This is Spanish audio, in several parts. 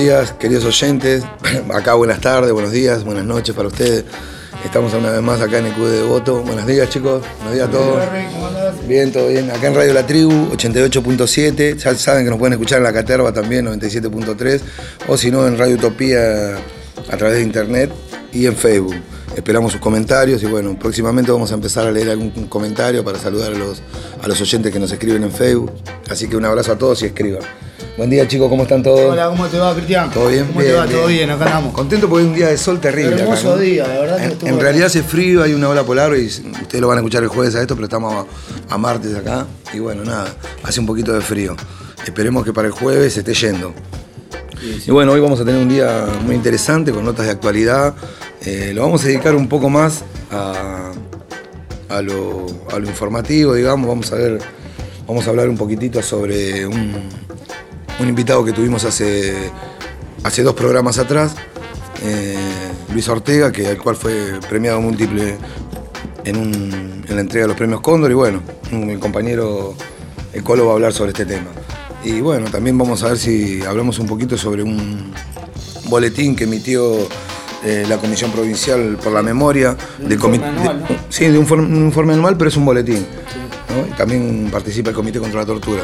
Días, queridos oyentes. Acá buenas tardes, buenos días, buenas noches para ustedes. Estamos una vez más acá en el Club de Devoto. Buenos días, chicos. Buenos días a todos. Bien, todo bien. Acá en Radio La Tribu, 88.7. Ya saben que nos pueden escuchar en La Caterva también, 97.3. O si no, en Radio Utopía a través de internet y en Facebook. Esperamos sus comentarios y bueno, próximamente vamos a empezar a leer algún comentario para saludar a los, a los oyentes que nos escriben en Facebook. Así que un abrazo a todos y escriban. Buen día, chicos, ¿cómo están todos? Hola, ¿cómo te va, Cristian? ¿Todo bien? ¿Cómo te va? ¿Todo bien? Acá andamos. Contento porque es un día de sol terrible. Hermoso ¿no? día, la verdad que En, estuvo en hermoso. realidad hace frío, hay una ola polar y ustedes lo van a escuchar el jueves a esto, pero estamos a, a martes acá. Y bueno, nada, hace un poquito de frío. Esperemos que para el jueves se esté yendo. Y bueno, hoy vamos a tener un día muy interesante con notas de actualidad. Eh, lo vamos a dedicar un poco más a, a lo, a lo informativo, digamos. Vamos a ver, vamos a hablar un poquitito sobre un, un invitado que tuvimos hace, hace dos programas atrás, eh, Luis Ortega, que, al cual fue premiado múltiple en, un- en la entrega de los premios Cóndor. Y bueno, un- el compañero el Colo va a hablar sobre este tema. Y bueno, también vamos a ver si hablamos un poquito sobre un boletín que emitió eh, la Comisión Provincial por la Memoria. del comi- informe anual, de- ¿no? sí, de un, un informe anual, pero es un boletín. ¿No? Y también participa el Comité contra la Tortura.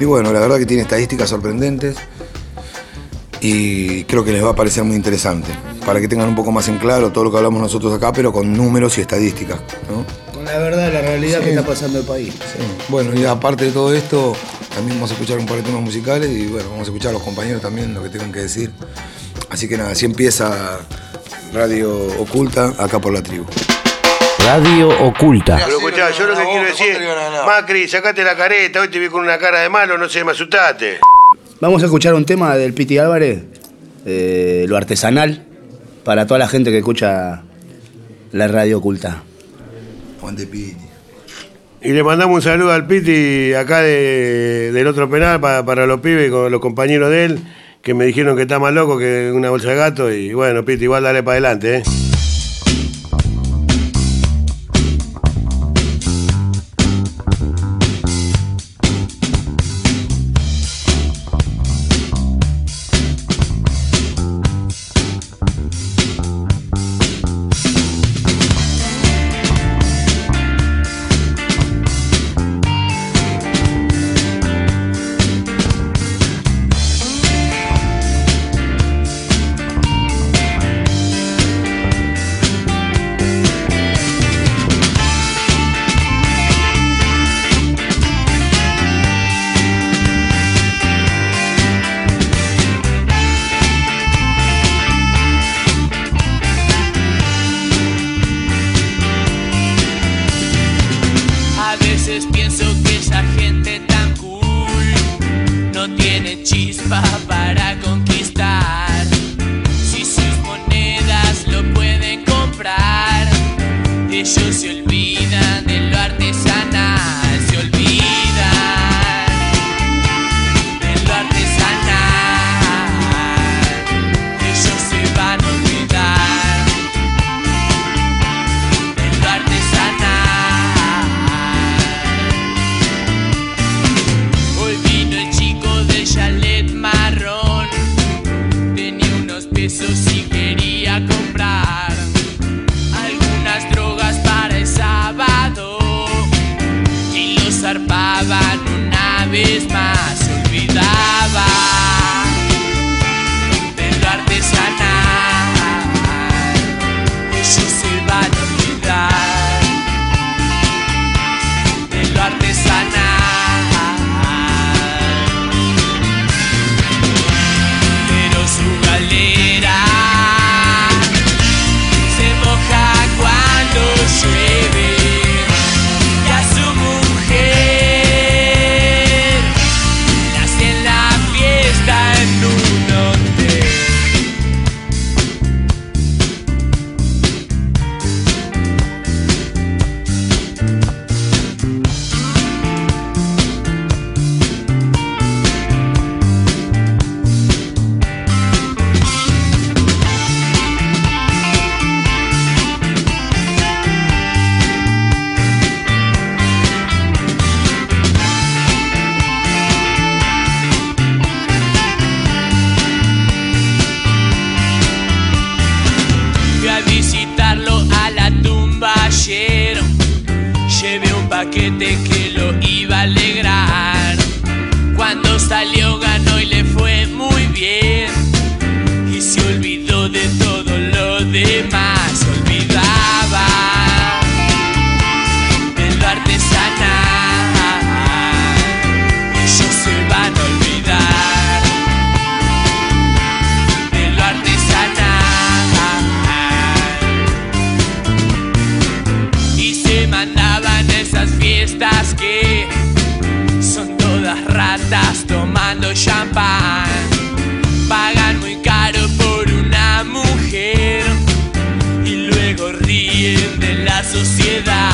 Y bueno, la verdad que tiene estadísticas sorprendentes y creo que les va a parecer muy interesante, para que tengan un poco más en claro todo lo que hablamos nosotros acá, pero con números y estadísticas. ¿no? Con la verdad, la realidad Sí. que está pasando el país. Sí. Bueno, y aparte de todo esto, también vamos a escuchar un par de temas musicales y bueno, vamos a escuchar a los compañeros también lo que tengan que decir. Así que nada, así empieza Radio Oculta acá por la tribu. Radio Oculta. Pero escuchá, yo lo que quiero decir, Macri, sacate la careta, hoy te vi con una cara de malo, no sé, me asustaste. Vamos a escuchar un tema del Piti Álvarez, eh, lo artesanal, para toda la gente que escucha la radio oculta. Juan de Piti. Y le mandamos un saludo al Piti acá de- del otro penal pa- para los pibes con los compañeros de él, que me dijeron que está más loco que una bolsa de gato. Y bueno, Piti, igual dale para adelante, ¿eh? tomando champán. Pagan muy caro por una mujer y luego ríen de la sociedad.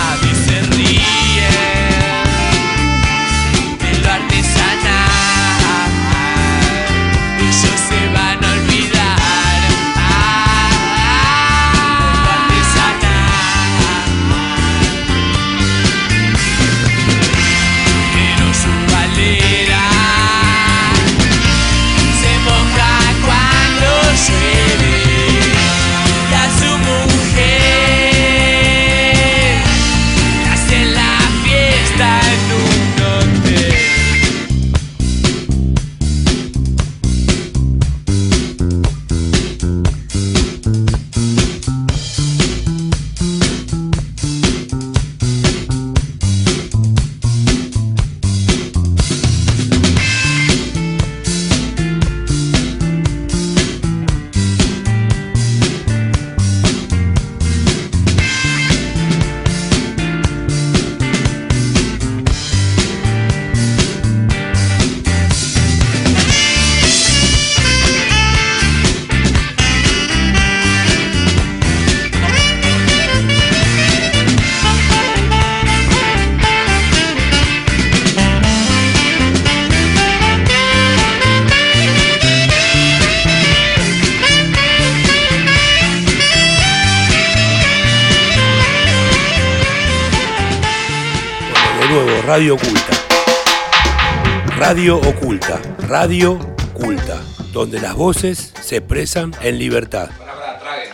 Radio Oculta. Donde las voces se expresan en libertad. Pará, pará, trague.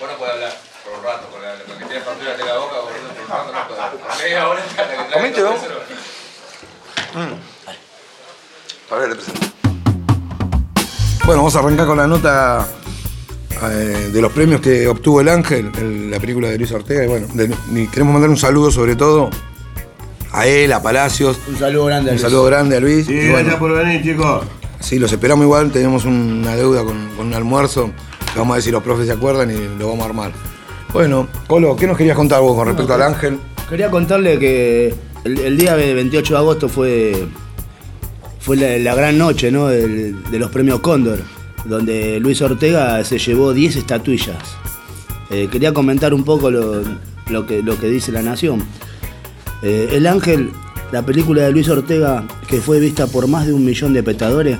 Vos no podés hablar por un rato, con la, con que tiene factura de la boca, boludo, por un rato no podés. Media hora hasta que trague Comente, todo ¿no? eso. A ver, le presento. Bueno, vamos a arrancar con la nota eh, de los premios que obtuvo El Ángel, el- la película de Luis Ortega. Y bueno, de- y queremos mandar un saludo sobre todo a él, a Palacios. Un saludo grande a Un Luis. saludo grande a Luis. Sí, bueno, gracias por venir, chicos. sí, los esperamos igual. Tenemos una deuda con, con un almuerzo. Vamos a ver si los profes se acuerdan y lo vamos a armar. Bueno, Colo, ¿qué nos querías contar vos con respecto al Ángel? Quería contarle que el, el día de 28 de agosto fue, fue la, la gran noche ¿no? de los premios Cóndor, donde Luis Ortega se llevó 10 estatuillas. Eh, quería comentar un poco lo, lo que, lo que dice la Nación. Eh, el Ángel, la película de Luis Ortega, que fue vista por más de un millón de espectadores,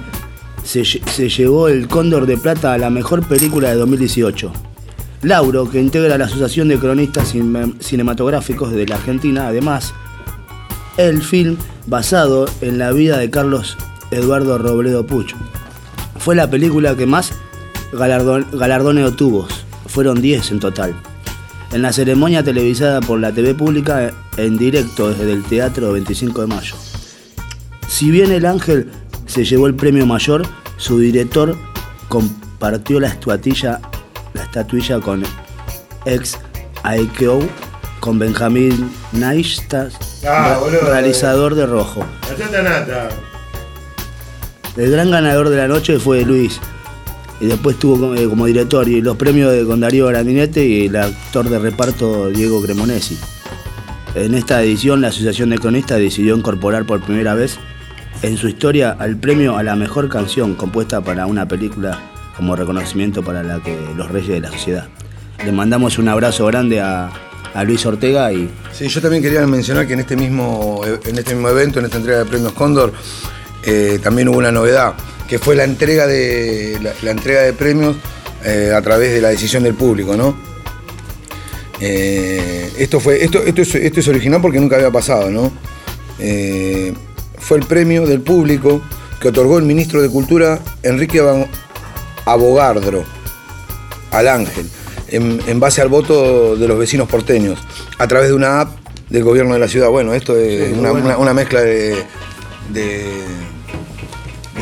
se, se llevó el Cóndor de Plata a la mejor película de 2018. Lauro, que integra la Asociación de Cronistas Cine- Cinematográficos de la Argentina, además, el film basado en la vida de Carlos Eduardo Robledo Puch. Fue la película que más galardón- galardones obtuvo, fueron 10 en total. En la ceremonia televisada por la TV pública en directo desde el Teatro 25 de Mayo. Si bien El Ángel se llevó el premio mayor, su director compartió la estatuilla, la estatuilla con ex Aikeo, con Benjamín Neistat, Ah, realizador de Rojo. El gran ganador de la noche fue Luis. Y después tuvo como, eh, como director y los premios de, con Darío Grandinetti y el actor de reparto Diego Cremonesi. En esta edición, la Asociación de Cronistas decidió incorporar por primera vez en su historia al premio a la mejor canción compuesta para una película como reconocimiento para la que los reyes de la sociedad. Le mandamos un abrazo grande a, a Luis Ortega y Sí, yo también quería mencionar que en este mismo, en este mismo evento, en esta entrega de premios Cóndor, eh, también hubo una novedad, que fue la entrega de, la, la entrega de premios eh, a través de la decisión del público, ¿no? Eh, esto, fue, esto, esto, es, esto es original porque nunca había pasado, ¿no? Eh, fue el premio del público que otorgó el ministro de Cultura, Enrique Abogardro, al Ángel, en, en base al voto de los vecinos porteños, a través de una app del gobierno de la ciudad. Bueno, esto es Sí, una, bueno. una- una mezcla de, de,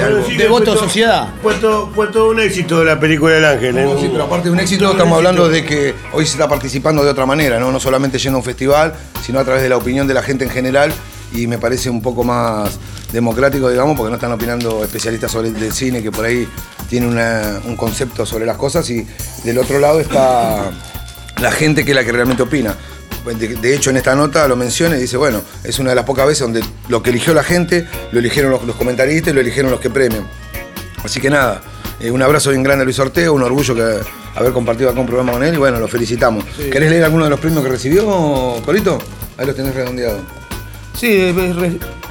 de algo. sí De que voto todo- sociedad. Fue todo, fue todo un éxito de la película del Ángel. ¿eh? No, sí, pero aparte de un éxito, Todo un estamos hablando éxito. de que hoy se está participando de otra manera, ¿no? No solamente yendo a un festival, sino a través de la opinión de la gente en general. Y me parece un poco más democrático, digamos, porque no están opinando especialistas sobre el cine que por ahí tienen una- un concepto sobre las cosas. Y del otro lado está la gente que es la que realmente opina. De, de hecho, en esta nota lo menciona y dice, bueno, es una de las pocas veces donde lo que eligió la gente, lo eligieron los, los comentaristas y lo eligieron los que premian. Así que nada, Eh, un abrazo bien grande a Luis Ortega, un orgullo que haber compartido acá un programa con él y bueno, lo felicitamos. ¿Querés leer alguno de los premios que recibió, Polito? Ahí los tenés redondeados. Sí,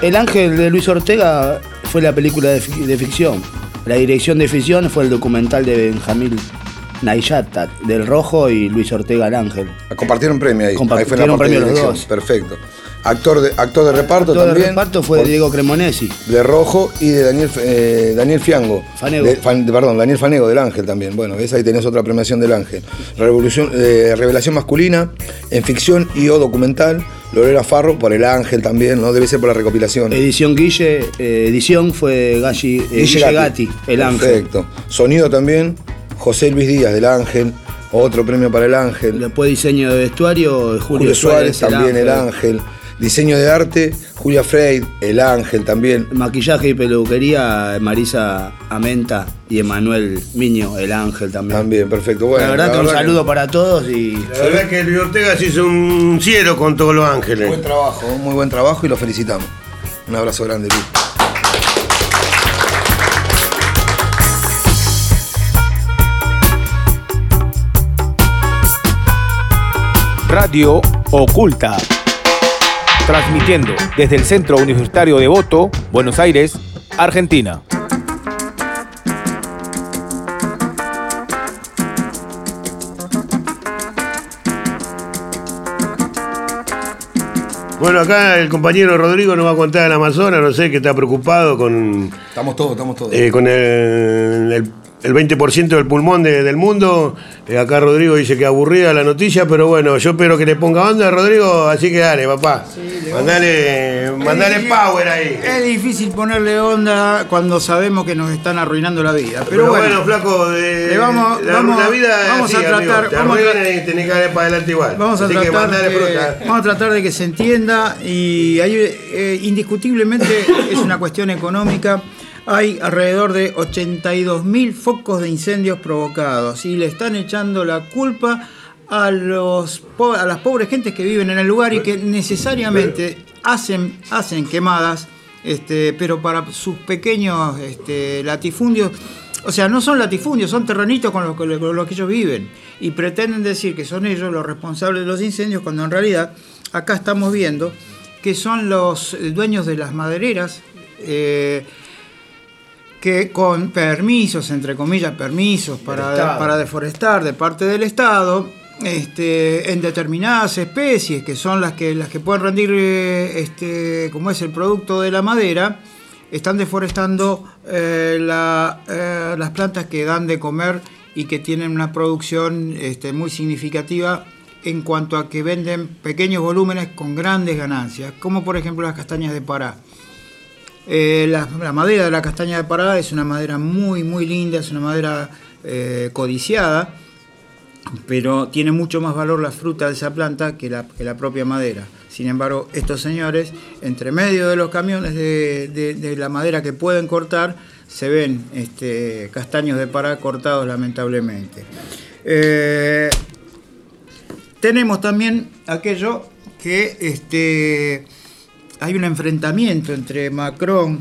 El Ángel de Luis Ortega fue la película de ficción. La dirección de ficción fue el documental de Benjamín Nayata, del Rojo y Luis Ortega el Ángel. Compartieron premio ahí. Compartieron ahí fue la premio de los dos. Perfecto. Actor de, actor de reparto el también. reparto fue de por- Diego Cremonesi. de Rojo y de Daniel, eh, Daniel Fiango. Fanego. De- Fan- de- perdón, Daniel Fanego del Ángel también. Bueno, ves, ahí tenés otra premiación del Ángel. Revolución, eh, revelación masculina, en ficción y o documental. Lorena Farro por el Ángel también, ¿no? Debe ser por la recopilación. Edición Guille, eh, edición fue Galli, eh, Guille Gatti, el Ángel. Perfecto. Sonido también, José Luis Díaz del Ángel. Otro premio para el Ángel. Después diseño de vestuario, Julio, Julio Suárez, Suárez, también el Ángel. Diseño de arte, Julia Freid, el Ángel también. Maquillaje y peluquería, Marisa Amenta y Emanuel Miño, el Ángel también. También, perfecto. Bueno, la verdad que un saludo para todos y La verdad que Luis Ortega se hizo un cielo con todos los ángeles. Buen trabajo, muy buen trabajo y lo felicitamos. Un abrazo grande, Luis. Radio Oculta. Transmitiendo desde el Centro Universitario de Voto, Buenos Aires, Argentina. Bueno, acá el compañero Rodrigo nos va a contar del Amazonas, no sé, que está preocupado con, Estamos todos, estamos todos. eh, con el, el- el 20% del pulmón de- del mundo. Eh, acá Rodrigo dice que aburrida la noticia, pero bueno, yo espero que le ponga onda, Rodrigo, así que dale, papá. mandale mandale power ahí. Es difícil ponerle onda cuando sabemos que nos están arruinando la vida. Pero, Pero, bueno, bueno, flaco, de, le vamos- la, vamos- la vida vamos a amigo, tratar- te vamos a y tenés que darle para adelante igual. vamos a, Así tratar de, vamos a tratar de que se entienda y eh, indiscutiblemente es una cuestión económica. Hay alrededor de 82.000 focos de incendios provocados y le están echando la culpa a, los, a las pobres gentes que viven en el lugar y que necesariamente hacen, hacen quemadas, este, pero para sus pequeños este, latifundios, o sea, no son latifundios, son terrenitos con los, que- con los que ellos viven y pretenden decir que son ellos los responsables de los incendios cuando en realidad acá estamos viendo que son los dueños de las madereras. eh, que con permisos, entre comillas, permisos para, para deforestar de parte del Estado, este, en determinadas especies que son las que, las que pueden rendir, eh, este, como es el producto de la madera, están deforestando eh, la- eh, las plantas que dan de comer y que tienen una producción este, muy significativa en cuanto a que venden pequeños volúmenes con grandes ganancias, como por ejemplo las castañas de Pará. Eh, la, madera de la castaña de Pará es una madera muy, muy linda, es una madera eh, codiciada, pero tiene mucho más valor la fruta de esa planta que la, propia madera. Sin embargo, estos señores, entre medio de los camiones de la madera que pueden cortar, se ven este, castaños de Pará cortados lamentablemente. Eh, tenemos también aquello que este, hay un enfrentamiento entre Macron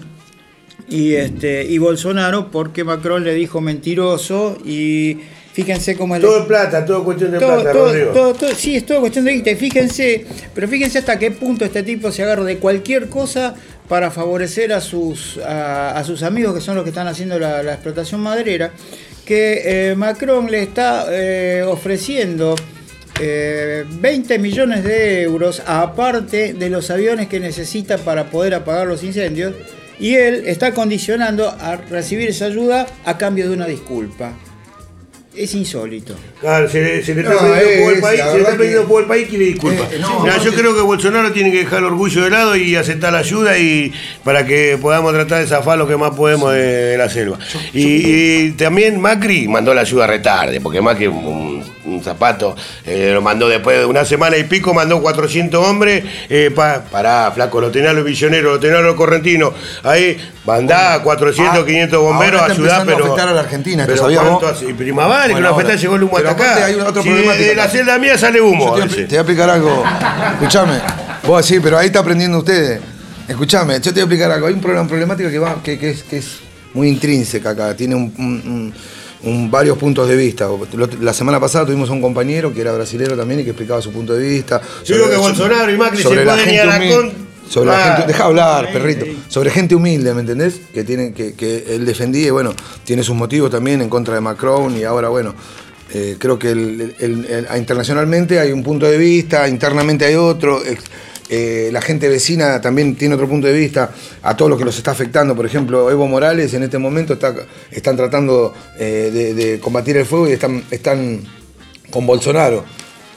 y, este, y Bolsonaro porque Macron le dijo mentiroso y fíjense cómo el... Todo es plata, todo cuestión de Todo, plata, todo- Rodrigo. todo- sí, es todo cuestión de guita. Fíjense, pero fíjense hasta qué punto este tipo se agarra de cualquier cosa para favorecer a sus, a, a sus amigos que son los que están haciendo la, la explotación maderera, que eh, Macron le está eh, ofreciendo eh, 20 millones de euros aparte de los aviones que necesita para poder apagar los incendios y él está condicionando a recibir esa ayuda a cambio de una disculpa. Es insólito. Claro, se, le- se le No, está pidiendo por el país, se le está verdad pidiendo que- por el país que le disculpa. Eh, no, Mira, no, yo creo que Bolsonaro tiene que dejar el orgullo de lado y aceptar la ayuda y para que podamos tratar de zafar lo que más podemos de, de la selva. Y, y también Macri mandó la ayuda retarde, porque Macri un, un zapato eh, lo mandó después de una semana y pico, mandó 400 hombres. Eh, pa- pará, flaco, lo tenés a los billoneros, lo tenés a los correntinos. Ahí mandá 400, Ah, 500 bomberos ahora a está ayudar, empezando a pero. afectar a la Argentina, ¿esto pero. Y prima vale, que Bueno, una afecta ahora- llegó el humo pero hasta acá. hay otra Si problemática. de la celda mía sale humo. Te, voy a explicar algo. Escuchame. Vos sí, pero ahí está aprendiendo ustedes. Escuchame, yo te voy a explicar algo. Hay un problema problemática que va, que, que es, que es muy intrínseca acá, tiene un- un- un- un- varios puntos de vista. La semana pasada tuvimos a un compañero que era brasilero también y que explicaba su punto de vista. Yo digo que Bolsonaro y Macri se sobre la pueden gente ir a la humilde. con- Sobre la Ah. gente, deja hablar, perrito. Sobre gente humilde, ¿me entendés? Que tienen, que, que él defendía y bueno, tiene sus motivos también en contra de Macron y ahora bueno. eh, creo que el- el- el- internacionalmente hay un punto de vista, internamente hay otro. ex- eh, la gente vecina también tiene otro punto de vista a todo lo que los está afectando. Por ejemplo, Evo Morales en este momento está, están tratando eh, de, de combatir el fuego y están, están con Bolsonaro.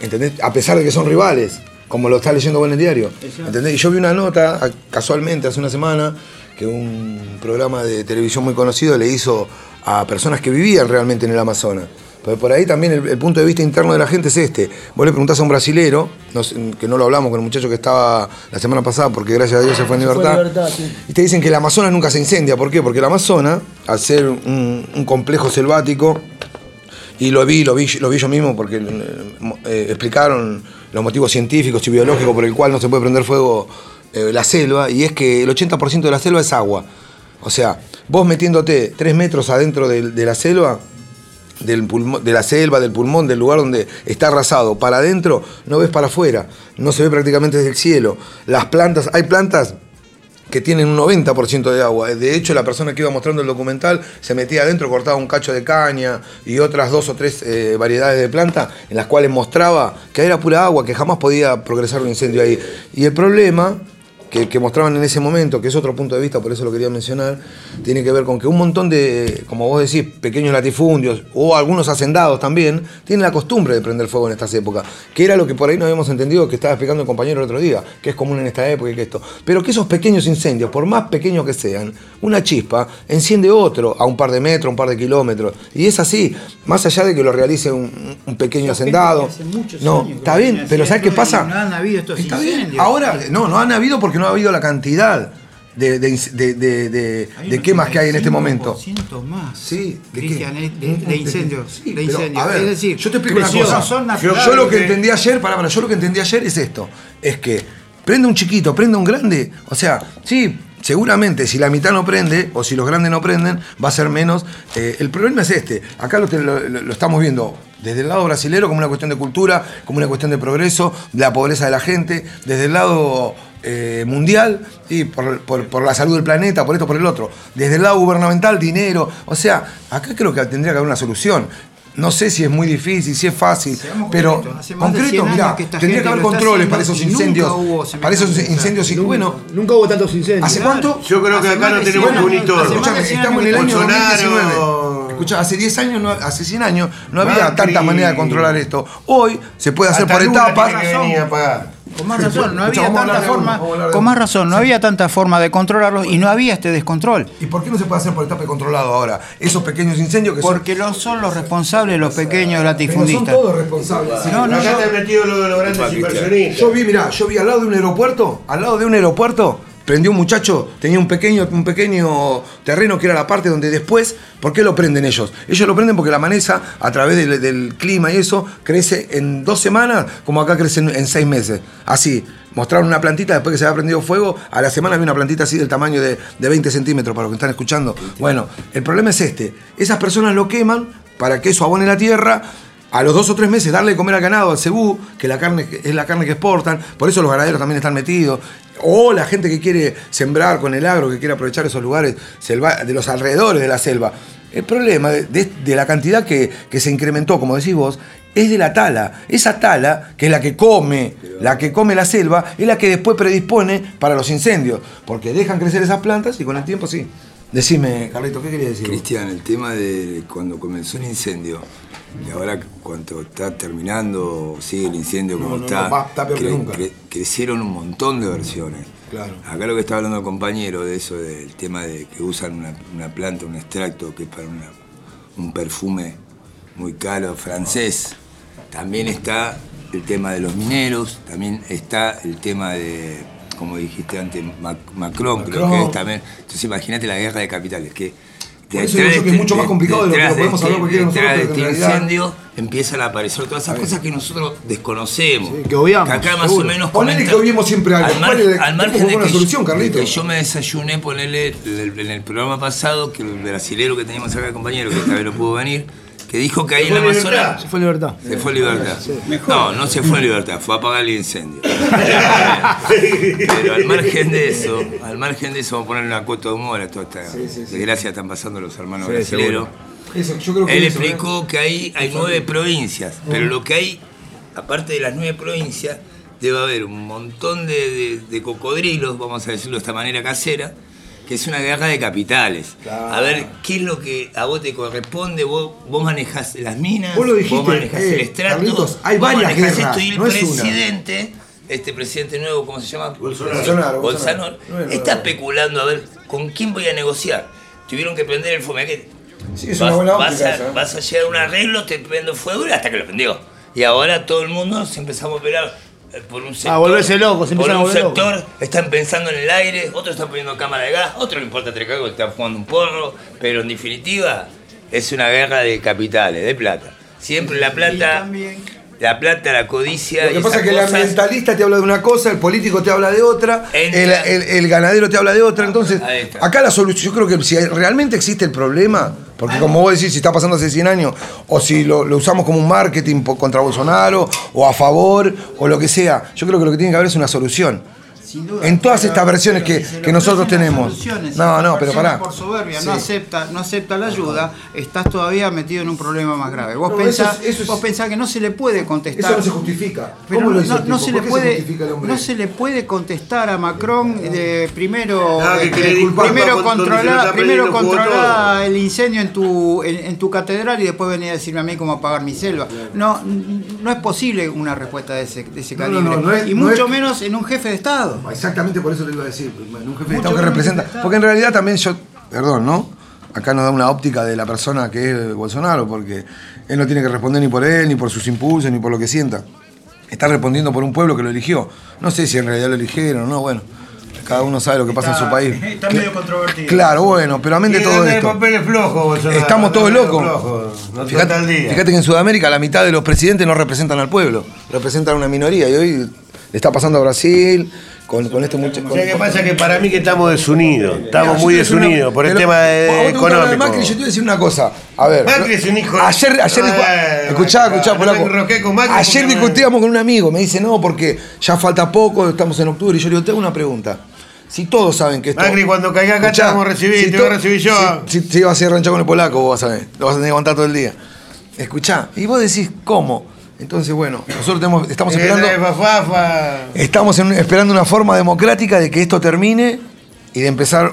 ¿Entendés? A pesar de que son rivales, como lo está leyendo en el diario. ¿Entendés? Y yo vi una nota, casualmente, hace una semana, que un programa de televisión muy conocido le hizo a personas que vivían realmente en el Amazonas. Pero por ahí también el, el punto de vista interno de la gente es este. Vos le preguntás a un brasilero, no que no lo hablamos con el muchacho que estaba la semana pasada, porque gracias a Dios se fue en libertad. Y te dicen que el Amazonas nunca se incendia. ¿Por qué? Porque el Amazonas, al ser un, un complejo selvático, y lo vi, lo vi, lo vi yo mismo porque eh, eh, explicaron los motivos científicos y biológicos por el cual no se puede prender fuego eh, la selva, y es que el 80% de la selva es agua. O sea, vos metiéndote tres metros adentro de, la selva, del pulmón- de la selva, del pulmón, del lugar donde está arrasado, para adentro, no ves para afuera, no se ve prácticamente desde el cielo. Las plantas, hay plantas que tienen un 90% de agua. De hecho, la persona que iba mostrando el documental se metía adentro, cortaba un cacho de caña y otras dos o tres eh, variedades de planta en las cuales mostraba que era pura agua, que jamás podía progresar un incendio ahí. Y el problema que, que mostraban en ese momento, que es otro punto de vista, por eso lo quería mencionar, tiene que ver con que un montón de, como vos decís, pequeños latifundios o algunos hacendados también, tienen la costumbre de prender fuego en estas épocas, que era lo que por ahí no habíamos entendido que estaba explicando el compañero el otro día, que es común en esta época y que esto. Pero que esos pequeños incendios, por más pequeños que sean, una chispa enciende otro a un par de metros, un par de kilómetros. Y es así, más allá de que lo realice un, un pequeño hacendado. No, está bien, pero ¿sabes qué pasa? No han habido estos Está bien. incendios. Ahora, no, no han habido porque no ha habido la cantidad de, de, quemas que hay en este 85% momento. más. Sí, ¿de qué? Incendios. Sí, de pero, incendios. a ver, es decir, yo te explico una cosa. yo, lo que entendí ayer, para, para, yo lo que entendí ayer es esto, es que prende un chiquito, prende un grande, o sea, sí, seguramente si la mitad no prende o si los grandes no prenden, va a ser menos. Eh, el problema es este, acá lo- lo estamos viendo desde el lado brasilero como una cuestión de cultura, como una cuestión de progreso, de la pobreza de la gente, desde el lado eh, mundial y por, por- por la salud del planeta, por esto, por el otro. Desde el lado gubernamental, dinero. O sea, acá creo que tendría que haber una solución. No sé si es muy difícil, si es fácil, Seamos pero concretos. Hace más de concreto, 100 mirá, años que esta tendría gente que haber lo está controles para haciendo esos y nunca incendios. hubo Para esos semejante incendios y Nunca- bueno, Nunca hubo tantos incendios. ¿hace cuánto? Yo creo que Hace acá más no de tenemos cien años, monitor. hace más de Escuchame, 100 estamos en el año Bolsonaro. 2019. Escuchá, hace 10 años, no- hace 100 años, no había tanta manera de controlar esto. Hoy se puede hacer Hasta por etapas. Con más razón, no Escucha, había tanta de forma, de con más razón, no había tanta forma de controlarlo y no había este descontrol. ¿Y por qué no se puede hacer por etapa y controlado ahora? Esos pequeños incendios que Porque lo son los responsables los pequeños son, pero son latifundistas. todos responsables. sí. No, no, Acá no. están metidos los, los grandes inversionistas. Yo vi, mirá, yo vi al lado de un aeropuerto, al lado de un aeropuerto, prendió un muchacho, tenía un pequeño, un pequeño terreno que era la parte donde después, ¿por qué lo prenden ellos? Ellos lo prenden porque la manesa, a través del, clima y eso, crece en dos semanas, como acá crece en, en seis meses. Así. Mostraron una plantita después que se había prendido fuego. A la semana había una plantita así del tamaño de, de 20 centímetros, para los que están escuchando. Bueno, el problema es este. Esas personas lo queman para que eso abone la tierra a los dos o tres meses darle de comer al ganado, al cebú, que la carne es la carne que exportan, por eso los ganaderos también están metidos. O la gente que quiere sembrar con el agro, que quiere aprovechar esos lugares selva- de los alrededores de la selva. El problema de, la cantidad que, que se incrementó, como decís vos, es de la tala. Esa tala, que es la que come, la que come la selva, es la que después predispone para los incendios. Porque dejan crecer esas plantas y con el tiempo sí. Decime, Carlito, ¿qué querías decir? Cristian, el tema de cuando comenzó el incendio y ahora cuando está terminando, sigue el incendio como No, no, está, no, crecieron un montón de versiones. Claro. Acá lo que está hablando el compañero de eso, del tema de que usan una, una planta, un extracto que es para una- un perfume muy caro francés. También está el tema de los mineros, también está el tema de, como dijiste antes, Mac- Macron, creo que es también. Entonces imagínate la guerra de capitales, que Por eso digo yo que es mucho más complicado de lo que lo podemos de hablar cualquiera de este- nosotros, pero de que en este realidad- incendio empiezan a aparecer todas esas cosas que nosotros desconocemos. Sí, que obviamos, Que acá más seguro. o menos Ponele que obviemos siempre algo. Al, mar- Ponele- al margen de una que, solución, yo, de que yo me desayuné, ponerle en el programa pasado, que el brasilero que teníamos acá, compañero, que esta vez no pudo venir, que dijo que ahí en la Amazonas Se fue libertad. se fue libertad. No, no se fue libertad, fue a apagar el incendio. Pero al margen de eso, al margen de eso, vamos a poner una cuota de humor a toda esta desgracia que están pasando los hermanos Sí, brasileros. Eso, yo creo que Él eso, ¿eh? explicó que ahí hay nueve provincias, pero lo que hay, aparte de las nueve provincias, debe haber un montón de, de- de cocodrilos, vamos a decirlo de esta manera casera, que es una guerra de capitales. A ver, ¿qué es lo que a vos te corresponde? Vos, vos manejás las minas, Vos lo dijiste, manejás eh, el estrato, Carlitos, hay vos varias manejás guerras, esto y el no es una. presidente, este presidente nuevo, ¿cómo se llama? Bolsonaro. Bolsonaro, Bolsonaro, Bolsonaro. está especulando a ver con quién voy a negociar. Tuvieron que prender el fumeque. Sí, es vas, una buena vas a, esa, ¿eh? vas a llegar a un arreglo, te prendo fuego y hasta que lo prendió. Y ahora todo el mundo se empezamos a operar eh, por un sector. volverse locos, se Por a un volver sector, están pensando en el aire, otros están poniendo cámara de gas, otro le importa tres cagos, están jugando un porro, pero en definitiva es una guerra de capitales, de plata. Siempre la plata, la plata, la codicia. Lo que pasa es que el ambientalista te habla de una cosa, el político te habla de otra, el, Entra- el- el ganadero te habla de otra. Entonces, acá la solución, yo creo que si realmente existe el problema, porque como vos decís, si está pasando hace 100 años, o si lo, lo usamos como un marketing contra Bolsonaro, o a favor, o lo que sea, yo creo que lo que tiene que haber es una solución. Sin duda. En todas Pero- estas versiones pero que, si nosotros tenemos. No, si no, pero pará. por soberbia Sí. no acepta, no acepta la ayuda, estás todavía metido en un problema más grave. Vos No, pensás, eso es- eso es- vos pensás que no se le puede contestar. Eso no se justifica. Pero ¿Cómo no, lo hizo no- se ¿Por le puede, justifica el hombre? no se le puede contestar a Macron de primero, Ah, que disculpar primero controlar, primero controlar el incendio en tu, en, en tu catedral y después venir a decirme a mí cómo apagar mi selva. No, no es posible una respuesta de ese, de ese No, no, calibre. no, no es- y no mucho es- menos en un jefe de Estado. Exactamente por eso te iba a decir. Un jefe de Mucho Estado que menos representa. Porque en realidad también yo. Perdón, ¿no? Acá nos da una óptica de la persona que es Bolsonaro, porque él no tiene que responder ni por él, ni por sus impulsos, ni por lo que sienta. Está respondiendo por un pueblo que lo eligió. No sé si en realidad lo eligieron o no, bueno. Cada uno sabe lo que pasa en su país. Está medio controvertido. Claro, bueno, pero amén de todo de esto. papeles flojos, Bolsonaro, Estamos todos locos. flojo, No Fíjate, el día. fíjate que en Sudamérica la mitad de los presidentes no representan al pueblo, representan a una minoría. Y hoy le está pasando a Brasil con, con este muchacho. O sea, que pasa que para mí que estamos desunidos, estamos muy te una- desunidos por el tema de- te de económico. Macri, yo te voy a decir una cosa. A ver. Macri es un hijo de- Ayer, ayer Eh, escuchá, escuchá, polaco. Ayer discutíamos con un amigo, me dice, no, porque ya falta poco, estamos en octubre. Y yo le digo, tengo una pregunta. Si todos saben que esto. Macri, cuando caiga acá te vamos a recibir, te to- voy a recibir yo. Si, si te ibas a ir a ranchar con el polaco, vos vas a ver. Lo vas a tener que aguantar todo el día. Escuchá, y vos decís, ¿cómo? Entonces, bueno, nosotros tenemos- estamos esperando. eh. Estamos en- esperando una forma democrática de que esto termine y de empezar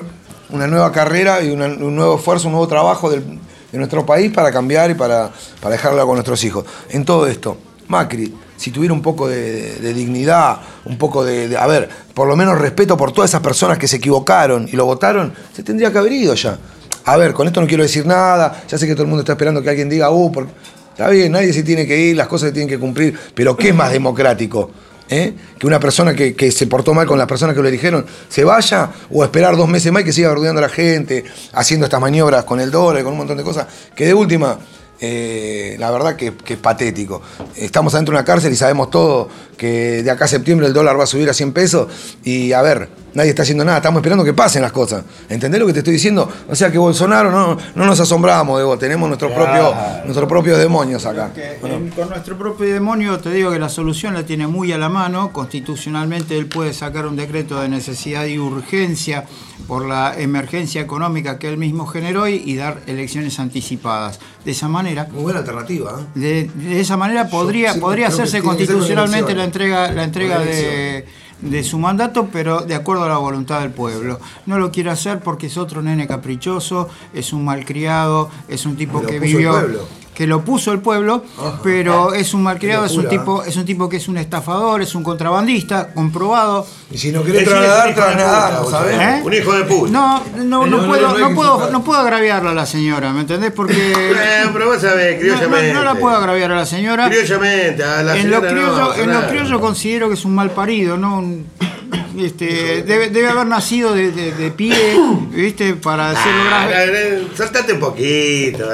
una nueva carrera y una- un nuevo esfuerzo, un nuevo trabajo del- de nuestro país para cambiar y para, para dejarlo con nuestros hijos. En todo esto, Macri, si tuviera un poco de, de dignidad, un poco de, de- a ver, por lo menos respeto por todas esas personas que se equivocaron y lo votaron, se tendría que haber ido ya. A ver, con esto no quiero decir nada, ya sé que todo el mundo está esperando que alguien diga, uh, porque... Está bien, nadie se tiene que ir, las cosas se tienen que cumplir, pero ¿qué es más democrático? ¿Eh? Que una persona que, se portó mal con las personas que lo eligieron se vaya o esperar dos meses más y que siga rodeando a la gente, haciendo estas maniobras con el dólar, con un montón de cosas, que de última, eh, la verdad que, que es patético. Estamos adentro de una cárcel y sabemos todo que de acá a septiembre el dólar va a subir a 100 pesos y a ver, nadie está haciendo nada, estamos esperando que pasen las cosas. ¿Entendés lo que te estoy diciendo? O sea que Bolsonaro no, no nos asombramos de vos, tenemos nuestros propios, nuestros propios demonios acá. Que, con nuestro propio demonio te digo que la solución la tiene muy a la mano. Constitucionalmente él puede sacar un decreto de necesidad y urgencia por la emergencia económica que él mismo generó y, y dar elecciones anticipadas. De esa manera, Muy buena alternativa. ¿eh? de, de esa manera podría, podría hacerse constitucionalmente la entrega, la entrega de, de su mandato, pero de acuerdo a la voluntad del pueblo. No lo quiere hacer porque es otro nene caprichoso, es un malcriado, es un tipo Que lo que el vivió pueblo. Que lo puso el pueblo, Ajá. pero es un malcriado, es un tipo, es un tipo que es un estafador, es un contrabandista, comprobado. Y si no querés Ese es un trasladar, trasladar, ¿sabes? ¿Eh? Un hijo de puta. No, no, no, puedo, no puedo, no puedo agraviarla a la señora, ¿me entendés? Porque Eh, pero vos sabés, no- criollamente. no la puedo agraviar a la señora. Criollamente, a la en lo señora criollo, en lo criollo considero que es un mal parido, ¿no? Un, este, debe, debe haber nacido de, de, de pie, ¿viste? Para hacerlo Ah, grave. Soltate un poquito.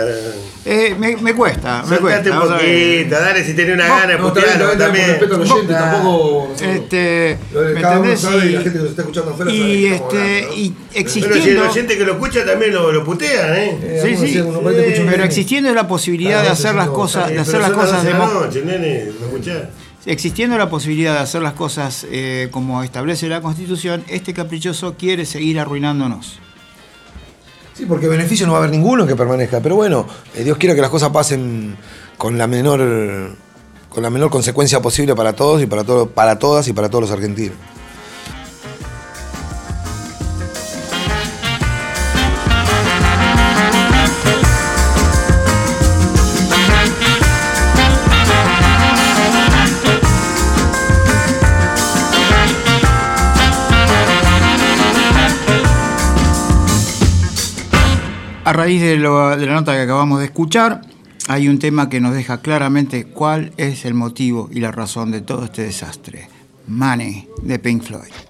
Eh, me, me cuesta, me Soltate cuesta. un poquito. Dale si tenés una No, gana de No, bien, también. respeto al oyente, tampoco. Este, Lo de ¿me entendés? sabe y la gente que nos está escuchando afuera y, este, hablando, ¿no? y Pero si el existiendo, oyente que lo escucha también lo, lo putea, ¿eh? Eh, sí, algunos sí, escuchan pero bien. existiendo la posibilidad de Cada hacer las cosas, de Eh, hacer las cosas 12 de noche, nene, ¿lo escuchás? Existiendo la posibilidad de hacer las cosas eh, como establece la Constitución, este caprichoso quiere seguir arruinándonos. Sí, porque beneficio no va a haber ninguno que permanezca. Pero bueno, eh, Dios quiera que las cosas pasen con la menor con la menor consecuencia posible para todos y para todo, para todas y para todos los argentinos. Raíz de, la nota que acabamos de escuchar, hay un tema que nos deja claramente cuál es el motivo y la razón de todo este desastre. Money de Pink Floyd.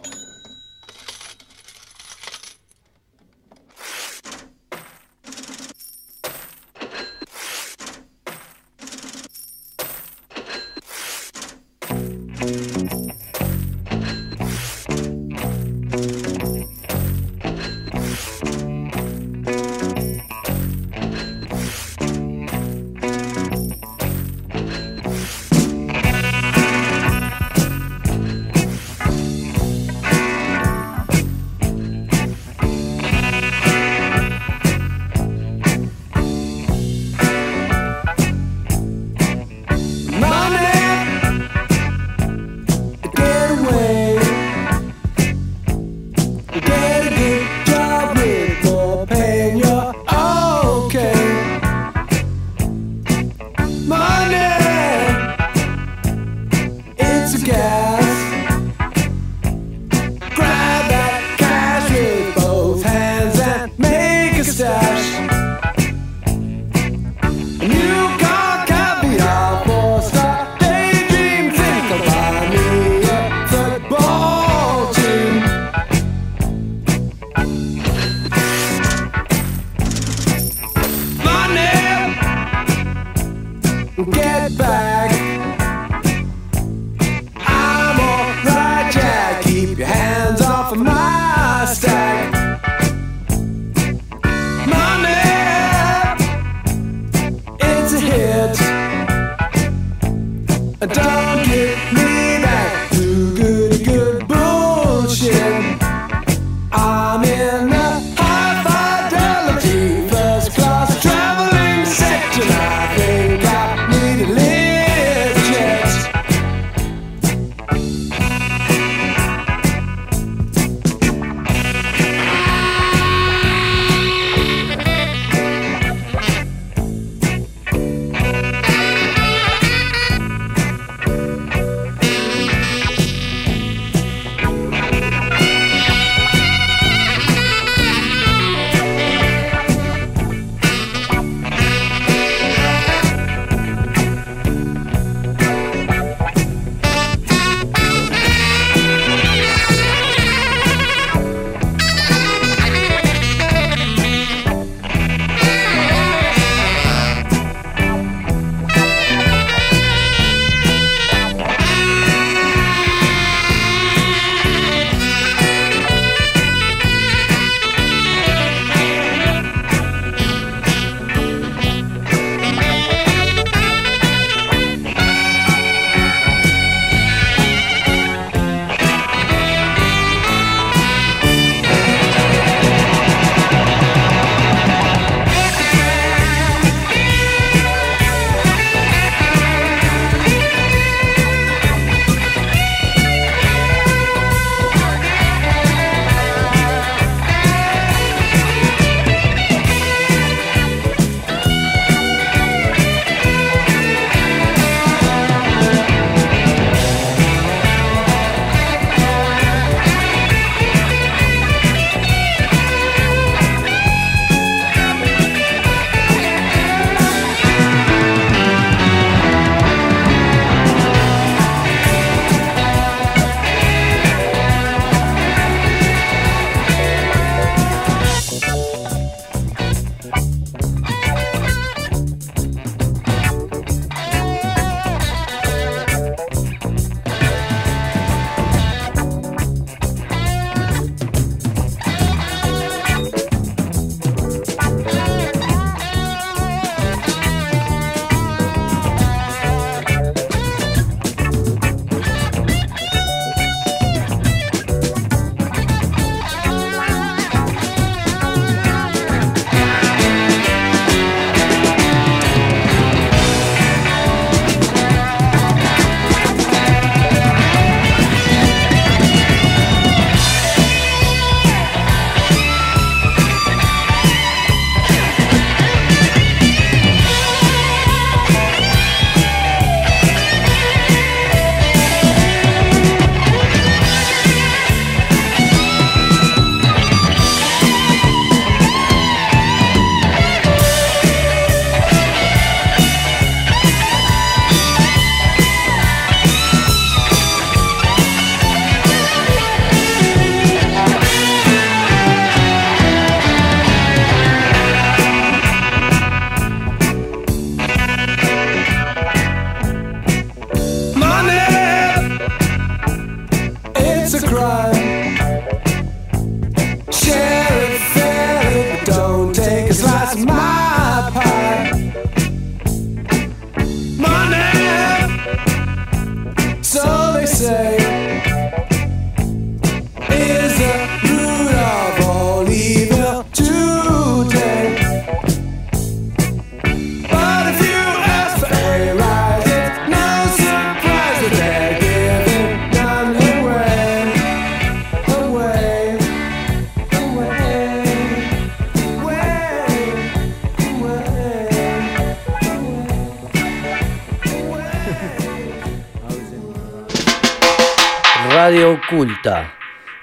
Oculta,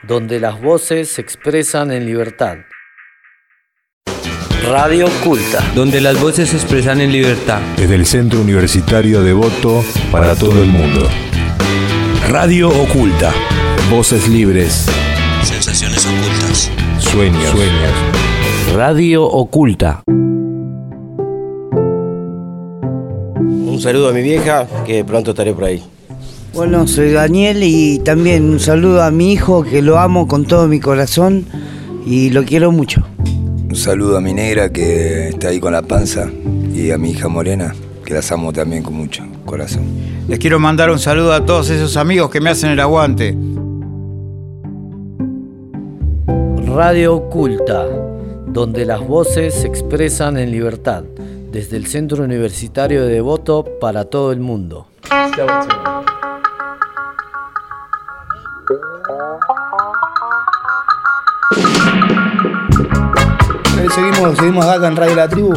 donde las voces se expresan en libertad. Radio Oculta. Donde las voces se expresan en libertad. Desde el Centro Universitario de Voto para todo el mundo. Radio Oculta. Voces libres. Sensaciones ocultas. Sueños. Sueños. Radio Oculta. Un saludo a mi vieja, que pronto estaré por ahí. Bueno, soy Daniel y también un saludo a mi hijo que lo amo con todo mi corazón y lo quiero mucho. Un saludo a mi negra que está ahí con la panza y a mi hija morena que las amo también con mucho corazón. Les quiero mandar un saludo a todos esos amigos que me hacen el aguante. Radio Oculta, donde las voces se expresan en libertad. Desde el Centro Universitario de Devoto para todo el mundo. Seguimos, seguimos acá en Radio La Tribu.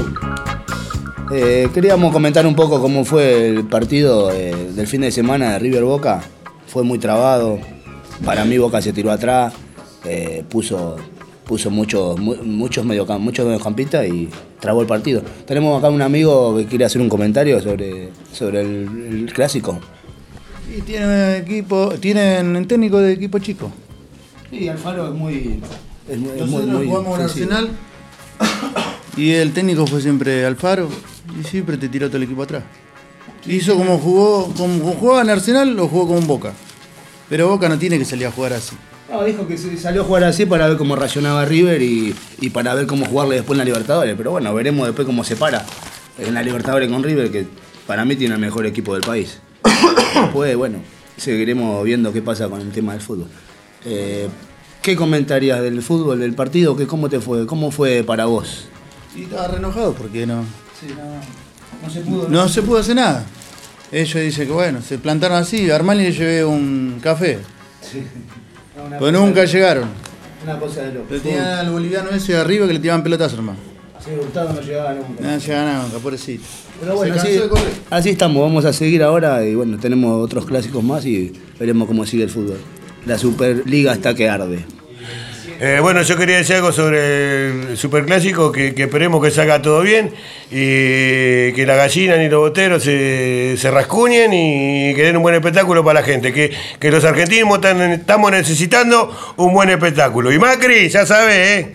Eh, queríamos comentar un poco cómo fue el partido eh, del fin de semana de River Boca. Fue muy trabado. Para mí Boca se tiró atrás, eh, puso, puso muchos, mu- muchos, mediocam- muchos mediocampistas y trabó el partido. Tenemos acá un amigo que quiere hacer un comentario sobre, sobre el, el clásico. Y tienen equipo, tienen técnico de equipo chico. Sí, Alfaro es muy. Es muy, es muy- jugamos en. Arsenal y el técnico fue siempre Alfaro y siempre te tiró todo el equipo atrás. Hizo como jugó, como jugaba en Arsenal, lo jugó con Boca. Pero Boca no tiene que salir a jugar así. No, dijo que salió a jugar así para ver cómo reaccionaba River y, para ver cómo jugarle después en la Libertadores. Pero bueno, veremos después cómo se para en la Libertadores con River, que para mí tiene el mejor equipo del país. Después, bueno, seguiremos viendo qué pasa con el tema del fútbol. Eh, ¿Qué comentarías del fútbol, del partido? ¿Qué, ¿Cómo te fue? ¿Cómo fue para vos? Y estaba re enojado porque no, no, se pudo. no se pudo hacer nada. Ellos dicen que bueno, se plantaron así, a Armani le llevé un café. Pues cosa nunca de- llegaron. Una cosa de loco. Le tenían al boliviano ese de arriba que le tiraban pelotazo, hermano. Sí, Hurtado no llegaba nunca. No llegaba nunca, pobrecito. Pero bueno, así, así estamos, vamos a seguir ahora y bueno, tenemos otros clásicos más y veremos cómo sigue el fútbol. La Superliga está que arde. Eh, bueno, yo quería decir algo sobre el superclásico, que, que esperemos que salga todo bien y que la gallina ni los boteros se, se rascuñen y que den un buen espectáculo para la gente. Que, que los argentinos tan- estamos necesitando un buen espectáculo. Y Macri, ya sabes, ¿eh?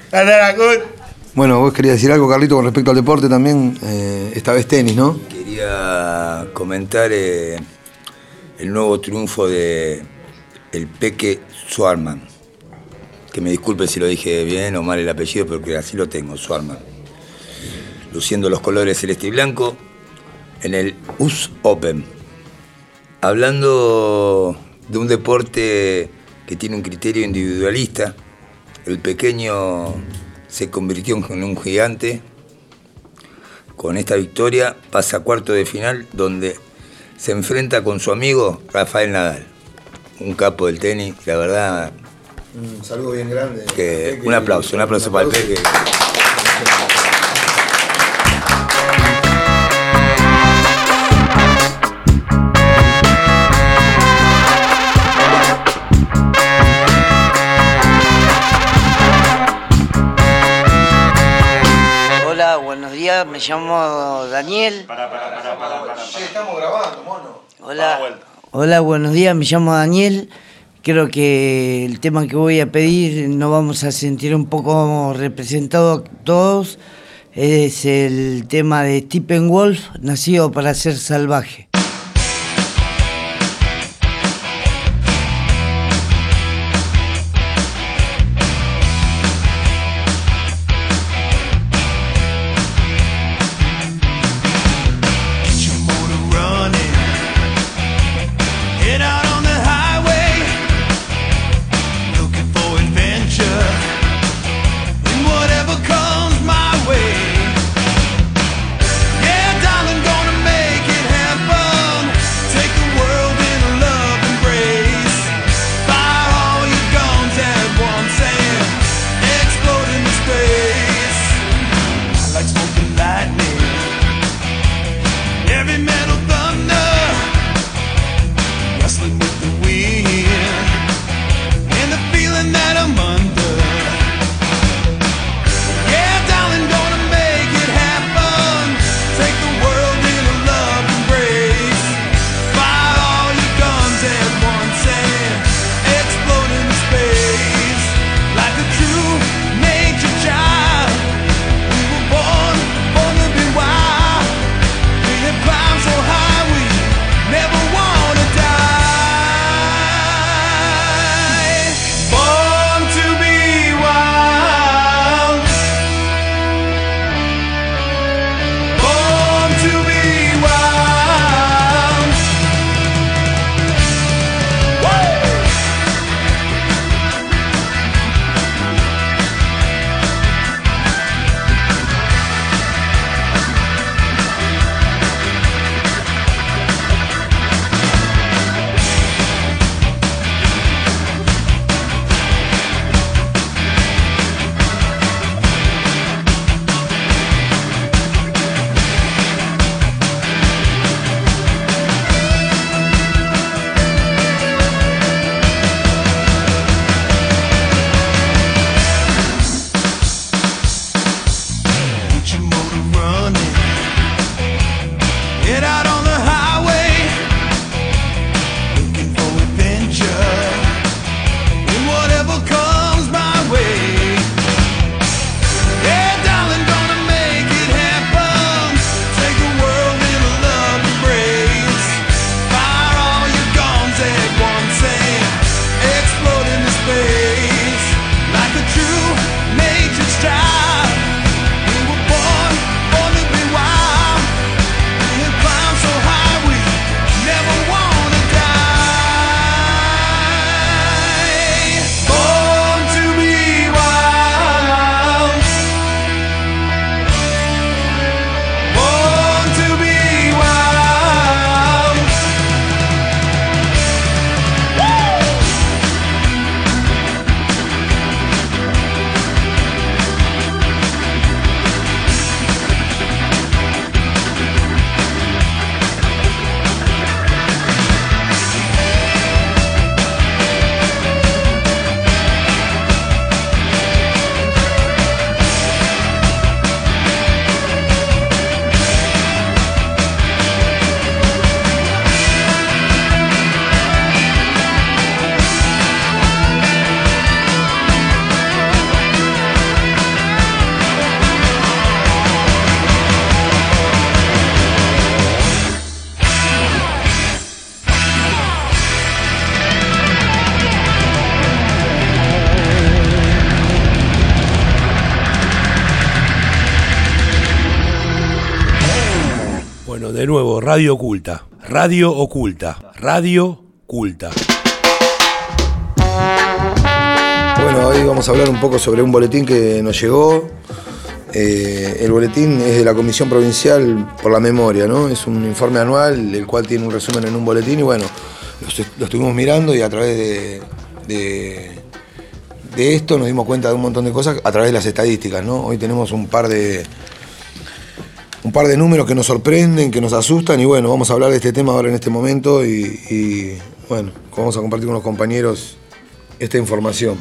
Bueno, vos querías decir algo, Carlito, con respecto al deporte también, eh, esta vez tenis, ¿no? Quería comentar eh, el nuevo triunfo de el Peque Suarman. Me disculpe si lo dije bien o mal el apellido, porque así lo tengo, Suarman. Luciendo los colores celeste y blanco en el US Open. Hablando de un deporte que tiene un criterio individualista, el pequeño se convirtió en un gigante con esta victoria pasa a cuarto de final donde se enfrenta con su amigo Rafael Nadal, un capo del tenis, la verdad Un saludo bien grande. que un aplauso, un aplauso para el Peque. Hola, buenos días, me llamo Daniel. estamos grabando, mono. Hola. Hola, buenos días, me llamo Daniel. Creo que el tema que voy a pedir nos vamos a sentir un poco representados todos. Es el tema de Stephen Wolf, nacido para ser salvaje. De nuevo, Radio Oculta. Radio Oculta. Radio Oculta. Bueno, hoy vamos a hablar un poco sobre un boletín que nos llegó. Eh, el boletín es de la Comisión Provincial por la Memoria, ¿no? Es un informe anual, el cual tiene un resumen en un boletín y bueno, lo, est- lo estuvimos mirando y a través de, de esto nos dimos cuenta de un montón de cosas a través de las estadísticas, ¿no? Hoy tenemos un par de un par de números que nos sorprenden, que nos asustan y bueno, vamos a hablar de este tema ahora en este momento y, bueno, vamos a compartir con los compañeros esta información.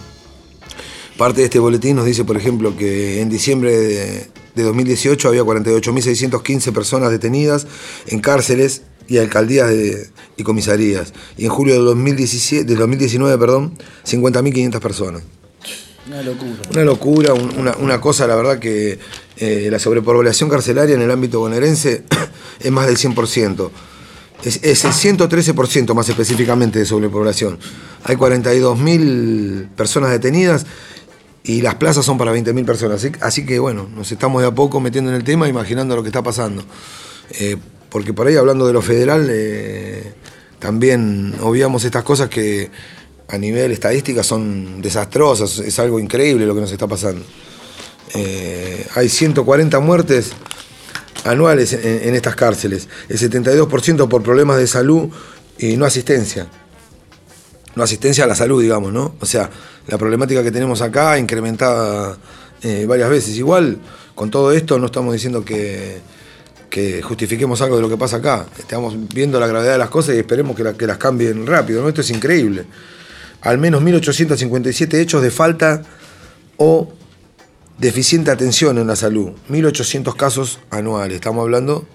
Parte de este boletín nos dice, por ejemplo, que en diciembre de, de 2018 había 48.615 personas detenidas en cárceles y alcaldías y comisarías. Y en julio de 2017, del 2019, perdón, 50.500 personas. Una locura. Una locura, un- una, una cosa, la verdad que eh, la sobrepoblación carcelaria en el ámbito bonaerense es más del 100%. Es, es el 113% más específicamente de sobrepoblación. Hay 42.000 personas detenidas y las plazas son para 20.000 personas. Así, así que bueno, nos estamos de a poco metiendo en el tema, imaginando lo que está pasando. Eh, porque por ahí hablando de lo federal, eh, también obviamos estas cosas que a nivel estadística son desastrosas, es algo increíble lo que nos está pasando. Eh, hay 140 muertes anuales en, estas cárceles, el 72% por problemas de salud y no asistencia. No asistencia a la salud, digamos, ¿no? O sea, la problemática que tenemos acá incrementada eh, varias veces. Igual, con todo esto no estamos diciendo que, que justifiquemos algo de lo que pasa acá. Estamos viendo la gravedad de las cosas y esperemos que, que las cambien rápido, ¿no? Esto es increíble. Al menos 1.857 hechos de falta o deficiente atención en la salud. 1.800 casos anuales. Estamos hablando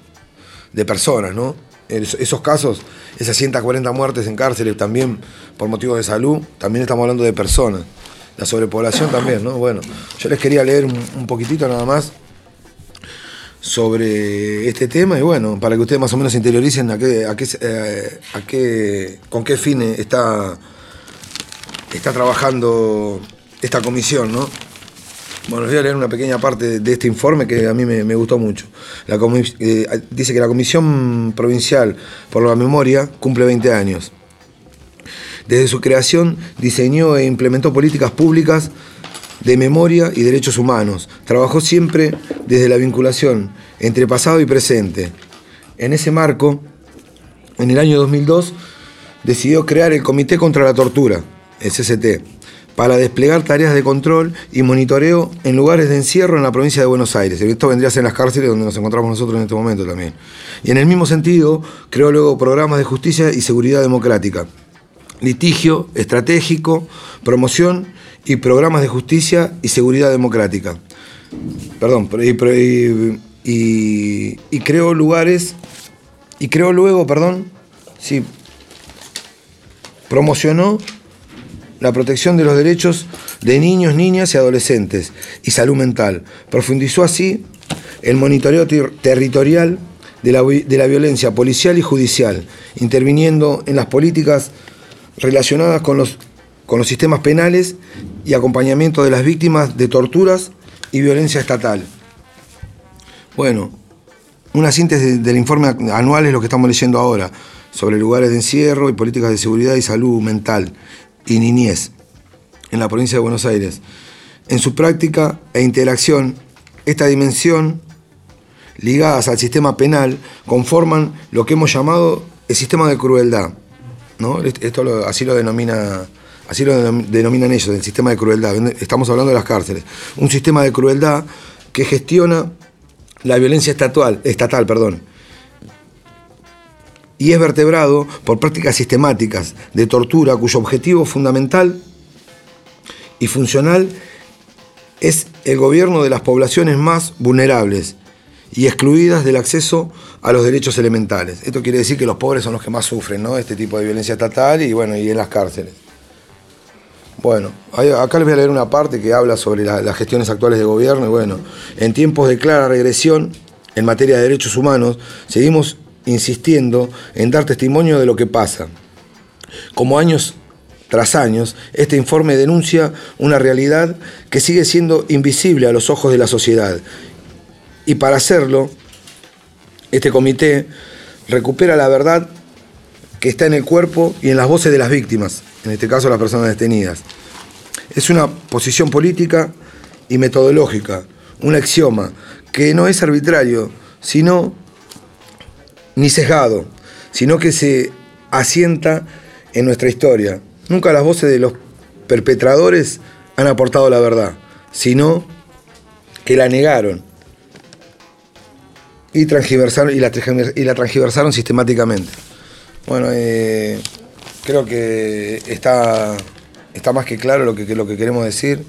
de personas, ¿no? Es- Esos casos, esas 140 muertes en cárceles también por motivos de salud, también estamos hablando de personas. La sobrepoblación también, ¿no? Bueno, yo les quería leer un, poquitito nada más sobre este tema y bueno, para que ustedes más o menos interioricen a qué, a qué, eh, a qué, con qué fin está, está trabajando esta comisión, ¿no? Bueno, voy a leer una pequeña parte de, este informe que a mí me, gustó mucho. Eh, dice que la Comisión Provincial por la Memoria cumple 20 años. Desde su creación diseñó e implementó políticas públicas de memoria y derechos humanos. Trabajó siempre desde la vinculación entre pasado y presente. En ese marco, en el año 2002, decidió crear el Comité contra la Tortura, el para desplegar tareas de control y monitoreo en lugares de encierro en la provincia de Buenos Aires. Esto vendría a ser en las cárceles donde nos encontramos nosotros en este momento también. Y en el mismo sentido, creó luego programas de justicia y seguridad democrática litigio estratégico, promoción y programas de justicia y seguridad democrática. Perdón, y- y creó lugares, y creó luego, perdón, sí, promocionó la protección de los derechos de niños, niñas y adolescentes y salud mental. Profundizó así el monitoreo ter- territorial de la, de la violencia policial y judicial, interviniendo en las políticas relacionadas con los, con los sistemas penales y acompañamiento de las víctimas de torturas y violencia estatal. Bueno, una síntesis del informe anual es lo que estamos leyendo ahora, sobre lugares de encierro y políticas de seguridad y salud mental y niñez en la provincia de Buenos Aires. En su práctica e interacción, esta dimensión ligadas al sistema penal conforman lo que hemos llamado el sistema de crueldad. ¿no? Esto lo- así lo denomina, así lo denom- denominan ellos, el sistema de crueldad. Estamos hablando de las cárceles. Un sistema de crueldad que gestiona la violencia estatal, estatal, perdón, y es vertebrado por prácticas sistemáticas de tortura cuyo objetivo fundamental y funcional es el gobierno de las poblaciones más vulnerables y excluidas del acceso a los derechos elementales. Esto quiere decir que los pobres son los que más sufren ¿no? este tipo de violencia estatal y bueno, y en las cárceles. Bueno, acá les voy a leer una parte que habla sobre la- las gestiones actuales de gobierno y bueno, en tiempos de clara regresión en materia de derechos humanos, seguimos insistiendo en dar testimonio de lo que pasa. Como años tras años, este informe denuncia una realidad que sigue siendo invisible a los ojos de la sociedad. Y para hacerlo, este comité recupera la verdad que está en el cuerpo y en las voces de las víctimas, en este caso las personas detenidas. Es una posición política y metodológica, un axioma que no es arbitrario, sino ni sesgado, sino que se asienta en nuestra historia. Nunca las voces de los perpetradores han aportado la verdad, sino que la negaron y, transgiversaron, y, la, y transgiversaron sistemáticamente. Bueno, eh, creo que está, está más que claro lo que, que lo que queremos decir.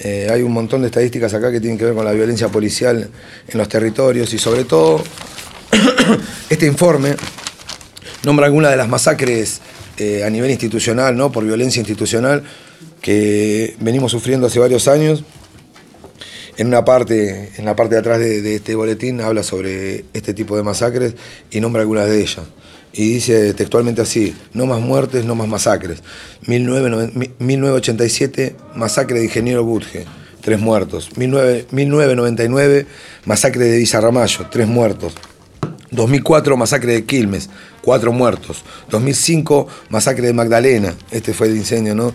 Eh, hay un montón de estadísticas acá que tienen que ver con la violencia policial en los territorios y sobre todo este informe nombra algunas de las masacres eh, a nivel institucional, ¿no? por violencia institucional, que venimos sufriendo hace varios años. En una parte, en la parte de atrás de, este boletín habla sobre este tipo de masacres y nombra algunas de ellas. Y dice textualmente así, no más muertes, no más masacres. 19, 1987, masacre de Ingeniero Budge, tres muertos. 19, 1999, masacre de Villarramayo, tres muertos. 2004, masacre de Quilmes, cuatro muertos. 2005, masacre de Magdalena, este fue el incendio, ¿no?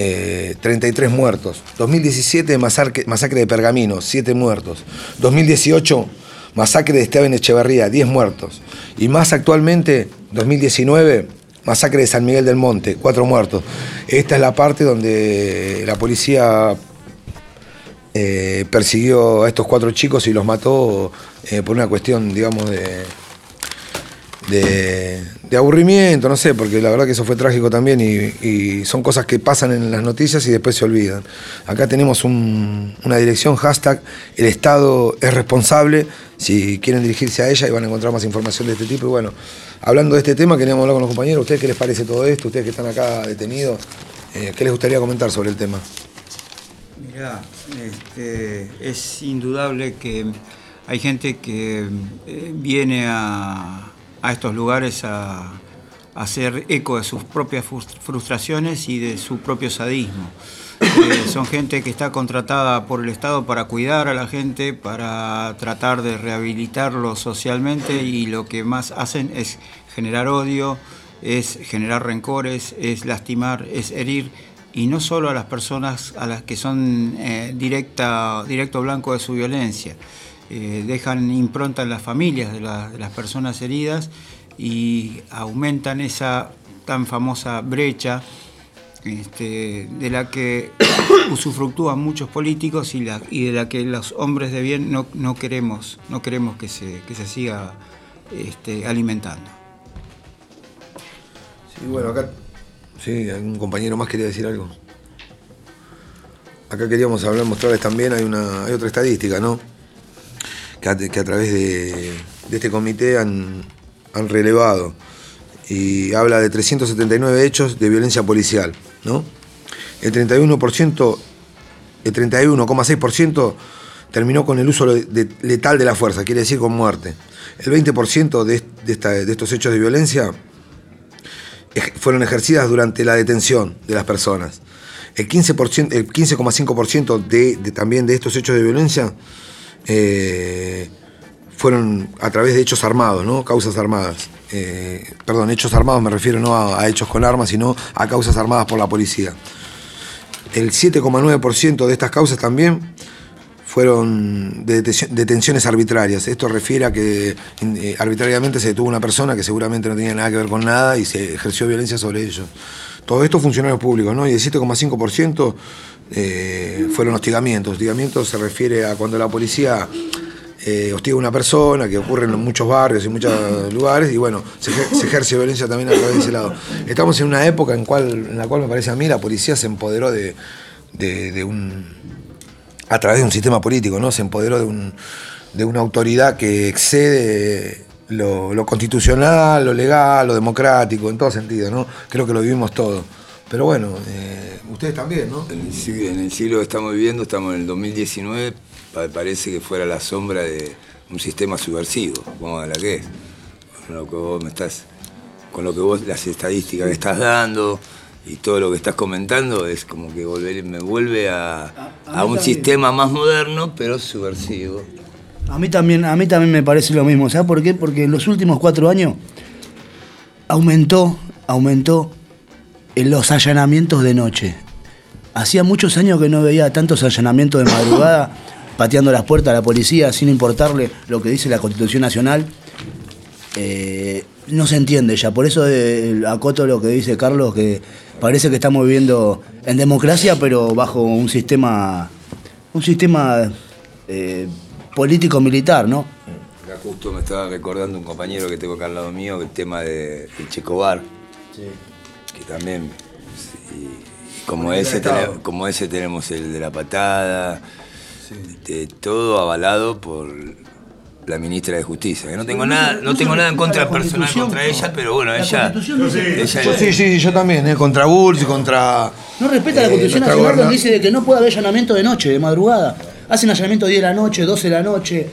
Eh, 33 muertos. 2017, masacre, masacre de Pergamino, 7 muertos. 2018, masacre de Esteban Echeverría, 10 muertos. Y más actualmente, 2019, masacre de San Miguel del Monte, 4 muertos. Esta es la parte donde la policía eh, persiguió a estos cuatro chicos y los mató eh, por una cuestión, digamos, de, de, de aburrimiento, no sé, porque la verdad que eso fue trágico también y, son cosas que pasan en las noticias y después se olvidan. Acá tenemos un- una dirección, hashtag, el Estado es responsable, si quieren dirigirse a ella y van a encontrar más información de este tipo. Y bueno, hablando de este tema, queríamos hablar con los compañeros, ¿ustedes qué les parece todo esto? Ustedes que están acá detenidos, eh, ¿qué les gustaría comentar sobre el tema? Este, es indudable que hay gente que eh, viene a, estos lugares a, hacer eco de sus propias frus- frustraciones y de su propio sadismo. Eh, son gente que está contratada por el Estado para cuidar a la gente, para tratar de rehabilitarlo socialmente y lo que más hacen es generar odio, es generar rencores, es lastimar, es herir y no solo a las personas a las que son eh, directa, directo blanco de su violencia. Eh, dejan impronta en las familias de, la- de las personas heridas y aumentan esa tan famosa brecha este, de la que usufructúan muchos políticos y, la- y de la que los hombres de bien no, no queremos, no queremos que se, que se siga este, alimentando. Sí, bueno, acá. Sí, algún compañero más quería decir algo. Acá queríamos hablar, mostrarles también, hay, una, hay otra estadística, ¿no? Que a, través de, este comité han, relevado. Y habla de 379 hechos de violencia policial, ¿no? El 31%, el 31,6% terminó con el uso letal de la fuerza, quiere decir con muerte. El 20% de, de estos hechos de violencia fueron ejercidas durante la detención de las personas. El 15%, el 15,5% de, de- también de estos hechos de violencia eh, fueron a través de hechos armados, ¿no? Causas armadas. Eh, perdón, hechos armados me refiero no a, a hechos con armas, sino a causas armadas por la policía. El 7,9% de estas causas también fueron detenciones arbitrarias. Esto refiere a que eh, arbitrariamente se detuvo una persona que seguramente no tenía nada que ver con nada y se ejerció violencia sobre ellos. Todo esto funcionarios públicos, ¿no? Y el 7,5% eh, fueron hostigamientos. Hostigamiento se refiere a cuando la policía eh, hostiga a una persona, que ocurre en muchos barrios y muchos lugares, y bueno, se, ejer- se ejerce violencia también a través de ese lado. Estamos en una época en, cual, en la cual me parece a mí la policía se empoderó de, de- de un a través de un sistema político, ¿no? Se empoderó de, un, de una autoridad que excede lo, constitucional, lo legal, lo democrático, en todo sentido, ¿no? Creo que lo vivimos todo. Pero bueno, eh, ustedes también, ¿no? En el, siglo, que estamos viviendo, estamos en el 2019, pa- parece que fuera la sombra de un sistema subversivo, como la que es. Con lo que vos me estás, con lo que vos, las estadísticas que estás dando y todo lo que estás comentando, es como que volver, me vuelve a, a un también. sistema más moderno, pero subversivo. A mí también, a mí también me parece lo mismo. ¿Sabes por qué? Porque en los últimos cuatro años aumentó, aumentó en los allanamientos de noche. Hacía muchos años que no veía tantos allanamientos de madrugada, pateando las puertas a la policía sin importarle lo que dice la Constitución Nacional. Eh, no se entiende ya. Por eso eh, acoto lo que dice Carlos, que parece que estamos viviendo en democracia, pero bajo un sistema, un sistema eh, político-militar, ¿no? Acá justo me estaba recordando un compañero que tengo acá al lado mío, el tema de, del Checobar, que también, sí, como, ese tenemos, como ese tenemos el de la patada, de todo avalado por la ministra de Justicia. que no tengo nada, no tengo nada en contra personal contra ella, pero bueno, ella, ella Yo sí, sí, yo también, ¿eh? contra Bulls y contra. No respeta la eh, Constitución Nacional goberna- donde dice de que no puede haber allanamiento de noche, de madrugada. Hacen allanamiento 10 de la noche, 12 de la noche,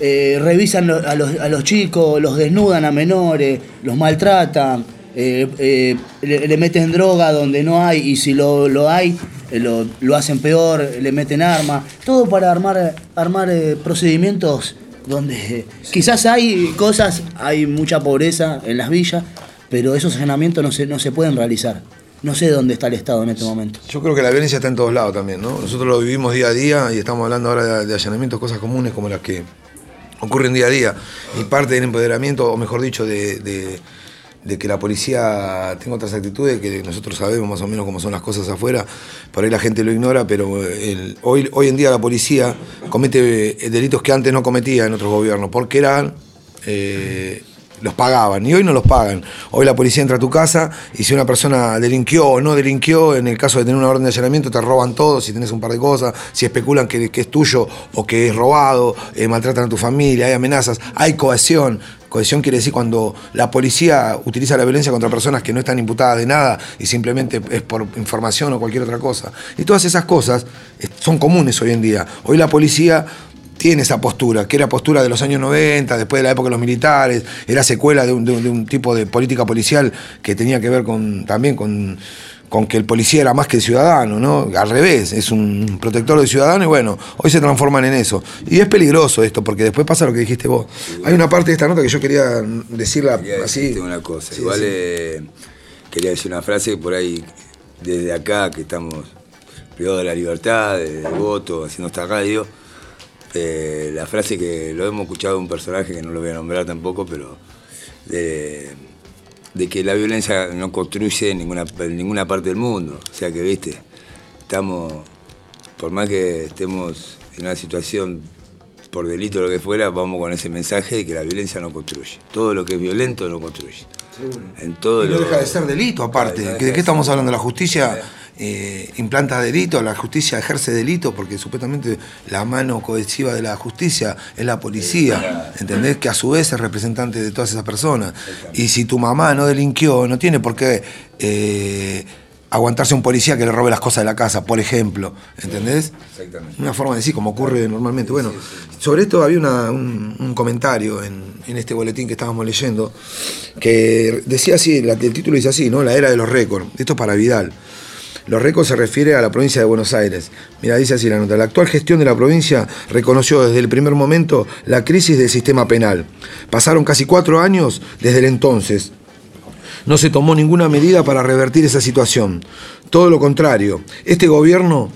eh, revisan a, los, a los chicos, los desnudan a menores, los maltratan, eh, eh, le, le meten droga donde no hay y si lo, lo hay, eh, lo, lo hacen peor, le meten armas. Todo para armar, armar eh, procedimientos donde quizás hay cosas, hay mucha pobreza en las villas, pero esos allanamientos no se, no se pueden realizar. No sé dónde está el Estado en este momento. Yo creo que la violencia está en todos lados también, ¿no? Nosotros lo vivimos día a día y estamos hablando ahora de, allanamientos, cosas comunes como las que ocurren día a día. Y parte del empoderamiento, o mejor dicho, de- de que la policía tenga otras actitudes que nosotros sabemos más o menos cómo son las cosas afuera, por ahí la gente lo ignora, pero hoy, hoy en día la policía comete eh, delitos que antes no cometía en otros gobiernos, porque eran... eh, los pagaban y hoy no los pagan. Hoy la policía entra a tu casa y si una persona delinquió o no delinquió, en el caso de tener una orden de allanamiento te roban todo, si tenés un par de cosas, si especulan que, es tuyo o que es robado, eh, maltratan a tu familia, hay amenazas, hay cohesión. Cohesión quiere decir cuando la policía utiliza la violencia contra personas que no están imputadas de nada y simplemente es por información o cualquier otra cosa. Y todas esas cosas eh, son comunes hoy en día. Hoy la policía tiene esa postura, que era postura de los años 90, después de la época de los militares, era secuela de un, de un- de un tipo de política policial que tenía que ver con también con, con que el policía era más que el ciudadano, ¿no? Al revés, es un protector del ciudadano y bueno, hoy se transforman en eso. Y es peligroso esto, porque después pasa lo que dijiste vos. Hay una parte de esta nota que yo quería decirla Quería así. una cosa. Sí, Igual sí. eh, quería decir una frase que por ahí, desde acá, que estamos privados de la libertad, de voto, haciendo esta radio, eh, la frase que lo hemos escuchado de un personaje que no lo voy a nombrar tampoco, pero de, que la violencia no construye ninguna, ninguna parte del mundo. O sea que, viste, estamos, por más que estemos en una situación por delito o lo que fuera, vamos con ese mensaje de que la violencia no construye. Todo lo que es violento no construye. En todo Y no lo- deja de ser delito aparte. Claro, no ¿Que ¿De qué de estamos ser. hablando? La justicia eh, implanta delito, la justicia ejerce delito, porque supuestamente la mano cohesiva de la justicia es la policía, ¿entendés? Que a su vez es representante de todas esas personas. Y si tu mamá no delinquió, no tiene por qué eh, aguantarse a un policía que le robe las cosas de la casa, por ejemplo, ¿entendés? Exactamente. Una forma de decir, como ocurre normalmente. Bueno, sobre esto había una- un, un comentario en, en este boletín que estábamos leyendo, que decía así, la- el título dice así, ¿no? La era de los récords. Esto es para Vidal. Los récords se refiere a la provincia de Buenos Aires. Mira, dice así la nota. La actual gestión de la provincia reconoció desde el primer momento la crisis del sistema penal. Pasaron casi cuatro años desde el entonces. No se tomó ninguna medida para revertir esa situación. Todo lo contrario, este gobierno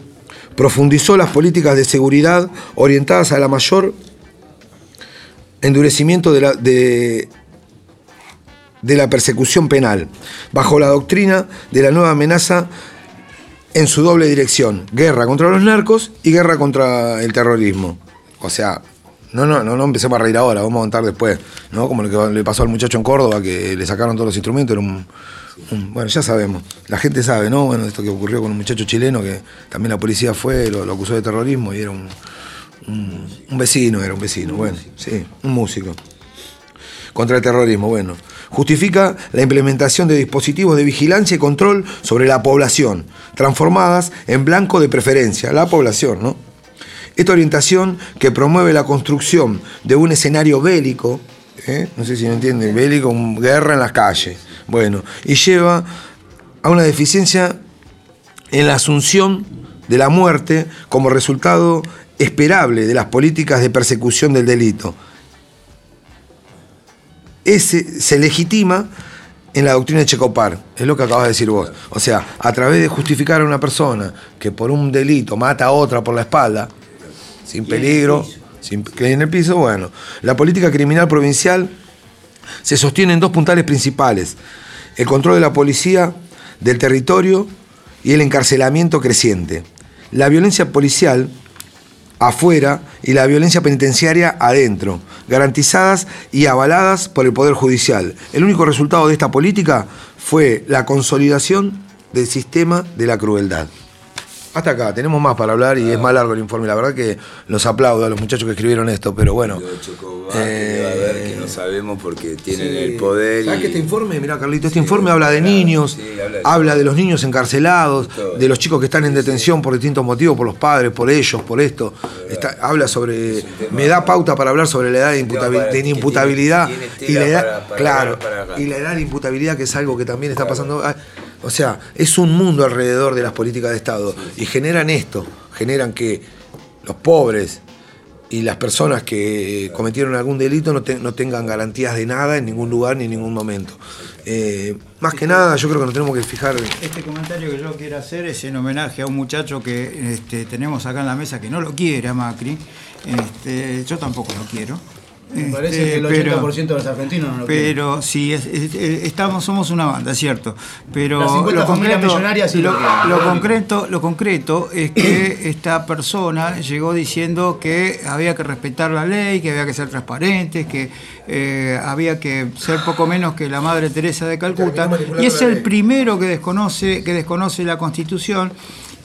profundizó las políticas de seguridad orientadas a la mayor endurecimiento de la, de, de la persecución penal, bajo la doctrina de la nueva amenaza en su doble dirección, guerra contra los narcos y guerra contra el terrorismo. O sea, no, no, no, no empecemos a reír ahora, vamos a contar después, ¿no? Como lo que le pasó al muchacho en Córdoba, que le sacaron todos los instrumentos, era un, un- bueno, ya sabemos, la gente sabe, ¿no? Bueno, esto que ocurrió con un muchacho chileno que también la policía fue, lo, lo acusó de terrorismo y era un, un, un vecino, era un vecino, bueno, sí, un músico. Contra el terrorismo, bueno. Justifica la implementación de dispositivos de vigilancia y control sobre la población, transformadas en blanco de preferencia, la población, ¿no? Esta orientación que promueve la construcción de un escenario bélico, ¿eh? no sé si me entienden, bélico, guerra en las calles, bueno, y lleva a una deficiencia en la asunción de la muerte como resultado esperable de las políticas de persecución del delito. Ese se legitima en la doctrina de Checopar, es lo que acabas de decir vos. O sea, a través de justificar a una persona que por un delito mata a otra por la espalda, sin peligro, sin, que en el piso, bueno. La política criminal provincial se sostiene en dos puntales principales. El control de la policía del territorio y el encarcelamiento creciente. La violencia policial afuera y la violencia penitenciaria adentro, garantizadas y avaladas por el Poder Judicial. El único resultado de esta política fue la consolidación del sistema de la crueldad. Hasta acá, tenemos más para hablar y es más largo el informe. La verdad que los aplaudo a los muchachos que escribieron esto, pero bueno. Que debe haber que no sabemos porque tienen el poder. ¿Sabes y- que este informe, mira Carlito, este informe habla de niños, habla de los niños encarcelados, de los chicos que están en detención por distintos motivos, por los padres, por ellos, por esto. Está- habla sobre, me da pauta para hablar sobre la edad de, imputabil- de imputabilidad y la edad, para- para claro, para y la edad de imputabilidad que es algo que también está pasando. O sea, es un mundo alrededor de las políticas de Estado y generan esto, generan que los pobres y las personas que cometieron algún delito no, te- no tengan garantías de nada en ningún lugar ni en ningún momento. Eh, más que nada, yo creo que nos tenemos que fijar. Este comentario que yo quiero hacer es en homenaje a un muchacho que este, tenemos acá en la mesa que no lo quiere a Macri. Este, yo tampoco lo quiero. Me parece Este, que el pero- 80% de los argentinos no lo quieren. Pero sí, es- es- es- estamos, somos una banda, cierto. Pero Las 50 lo familias concreto, millonarias sí lo lo, quieren. lo concreto, lo concreto es que esta persona llegó diciendo que había que respetar la ley, que había que ser transparentes, que eh, había que ser poco menos que la Madre Teresa de Calcuta. Y es el primero que desconoce, que desconoce la Constitución.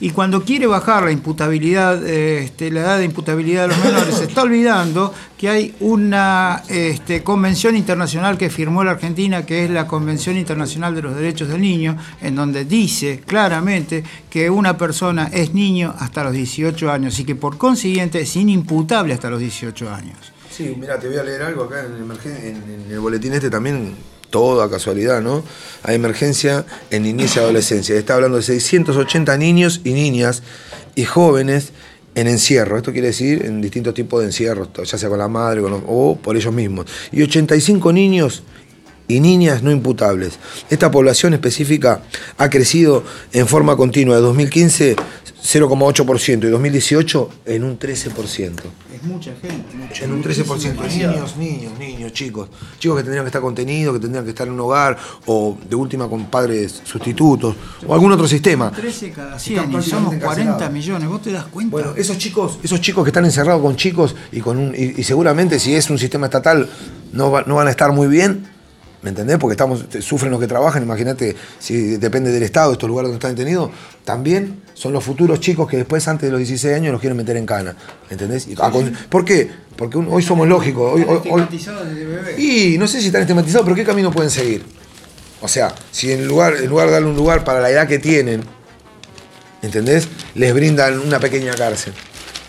Y cuando quiere bajar la imputabilidad, eh, este, la edad de imputabilidad de los menores, se está olvidando que hay una este, convención internacional que firmó la Argentina, que es la Convención Internacional de los Derechos del Niño, en donde dice claramente que una persona es niño hasta los 18 años y que por consiguiente es inimputable hasta los 18 años. Sí, mira, te voy a leer algo acá en el, boletín este también, toda casualidad, ¿no? Hay emergencia en niñez y adolescencia. Está hablando de 680 niños y niñas y jóvenes en encierro. Esto quiere decir en distintos tipos de encierros, ya sea con la madre o por ellos mismos. Y 85 niños y niñas no imputables. Esta población específica ha crecido en forma continua de 2015 0,8% y 2018 en un 13%. Es mucha gente. En un 13%. Niños, niños, niños, chicos. Chicos que tendrían que estar contenidos, que tendrían que estar en un hogar, o de última con padres sustitutos, o algún otro sistema. 13 cada Están 100 y somos prácticamente 40 encarcelados. millones, ¿vos te das cuenta? Bueno, esos chicos, esos chicos que están encerrados con chicos y con un, y, y seguramente si es un sistema estatal no, va- no van a estar muy bien, ¿me entendés? Porque estamos, sufren los que trabajan, imagínate si depende del Estado, estos lugares donde están detenidos, también son los futuros chicos que después antes de los 16 años los quieren meter en cana, ¿entendés? Con- ¿Por qué? Porque un- hoy somos lógicos, hoy, hoy- Estigmatizados desde bebé. y no sé si están estigmatizados, pero ¿qué camino pueden seguir? O sea, si en lugar, en lugar de darle un lugar para la edad que tienen, ¿entendés? Les brindan una pequeña cárcel.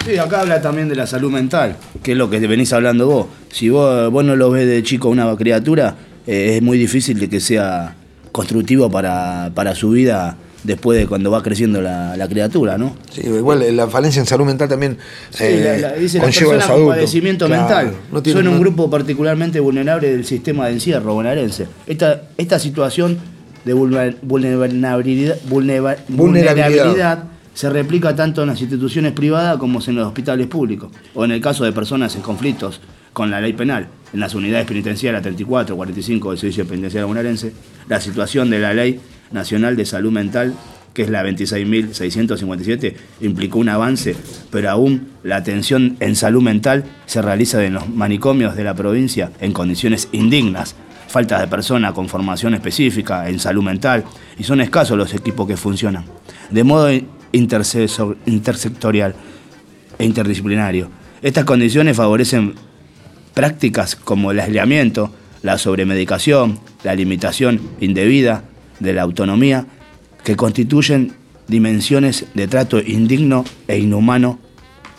Sí, acá habla también de la salud mental, que es lo que venís hablando vos. Si vos, vos no lo ves de chico a una criatura, eh, es muy difícil de que sea constructivo para, para su vida después de cuando va creciendo la, la criatura, ¿no? Sí, igual eh, la falencia en salud mental también Sí, eh, la- la- dice la conlleva los con padecimiento Claro, mental. no tiene- Son un no- grupo particularmente vulnerable del sistema de encierro bonaerense. Esta, esta situación de vulner- vulnerabilidad, vulnera- Vulnerabilidad. vulnerabilidad se replica tanto en las instituciones privadas como en los hospitales públicos, o en el caso de personas en conflictos con la ley penal, en las unidades penitenciarias 34, 45 del Servicio Penitenciario Bonaerense, la situación de la Ley Nacional de Salud Mental, que es la 26.657, implicó un avance, pero aún la atención en salud mental se realiza en los manicomios de la provincia en condiciones indignas, falta de personas con formación específica en salud mental, y son escasos los equipos que funcionan. De modo intersectorial e interdisciplinario. Estas condiciones favorecen prácticas como el aislamiento, la sobremedicación, la limitación indebida de la autonomía, que constituyen dimensiones de trato indigno e inhumano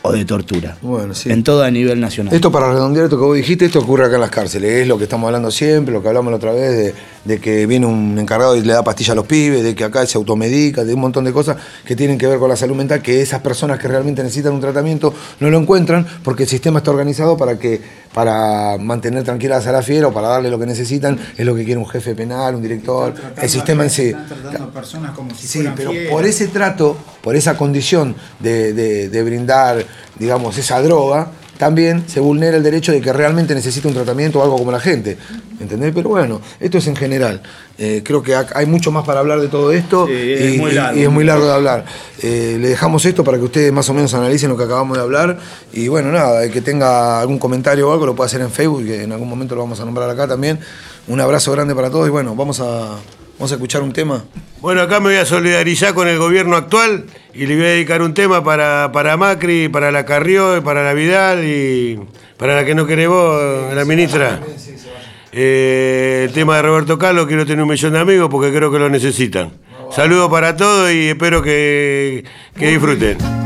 o de tortura. Bueno, sí. En todo a nivel nacional. Esto para redondear esto que vos dijiste, esto ocurre acá en las cárceles. Es lo que estamos hablando siempre, lo que hablamos la otra vez, de, de que viene un encargado y le da pastilla a los pibes, de que acá se automedica, de un montón de cosas que tienen que ver con la salud mental, que esas personas que realmente necesitan un tratamiento no lo encuentran porque el sistema está organizado para que para mantener tranquilas a la fiera o para darle lo que necesitan, es lo que quiere un jefe penal, un director, el sistema en sí. Están tratando a personas como si Sí, pero fieras. por ese trato, por esa condición de, de- de brindar, digamos, esa droga, también se vulnera el derecho de que realmente necesite un tratamiento o algo como la gente. ¿Entendés? Pero bueno, esto es en general. Eh, creo que ha- hay mucho más para hablar de todo esto es y, muy y- largo. y es muy largo de hablar. Eh, le dejamos esto para que ustedes más o menos analicen lo que acabamos de hablar. Y bueno, nada, el que tenga algún comentario o algo lo puede hacer en Facebook, que en algún momento lo vamos a nombrar acá también. Un abrazo grande para todos y bueno, vamos a, Vamos a escuchar un tema. Bueno, acá me voy a solidarizar con el gobierno actual y le voy a dedicar un tema para, para Macri, para la Carrió, para la Vidal y para la que no querés vos, la ministra. Eh, el tema de Roberto Carlos, quiero tener un millón de amigos porque creo que lo necesitan. Saludos para todos y espero que, que disfruten.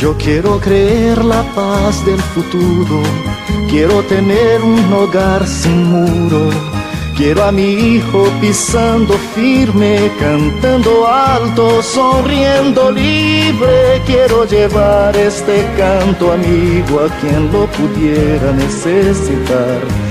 Yo quiero creer la paz del futuro, quiero tener un hogar sin muro. Quiero a mi hijo pisando firme, cantando alto, sonriendo libre. Quiero llevar este canto amigo a quien lo pudiera necesitar.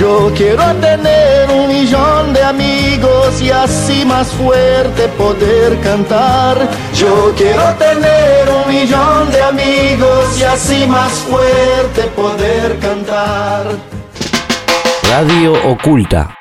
Yo quiero tener un millón de amigos y así más fuerte poder cantar. Yo quiero tener un millón de amigos y así más fuerte poder cantar. Radio Oculta.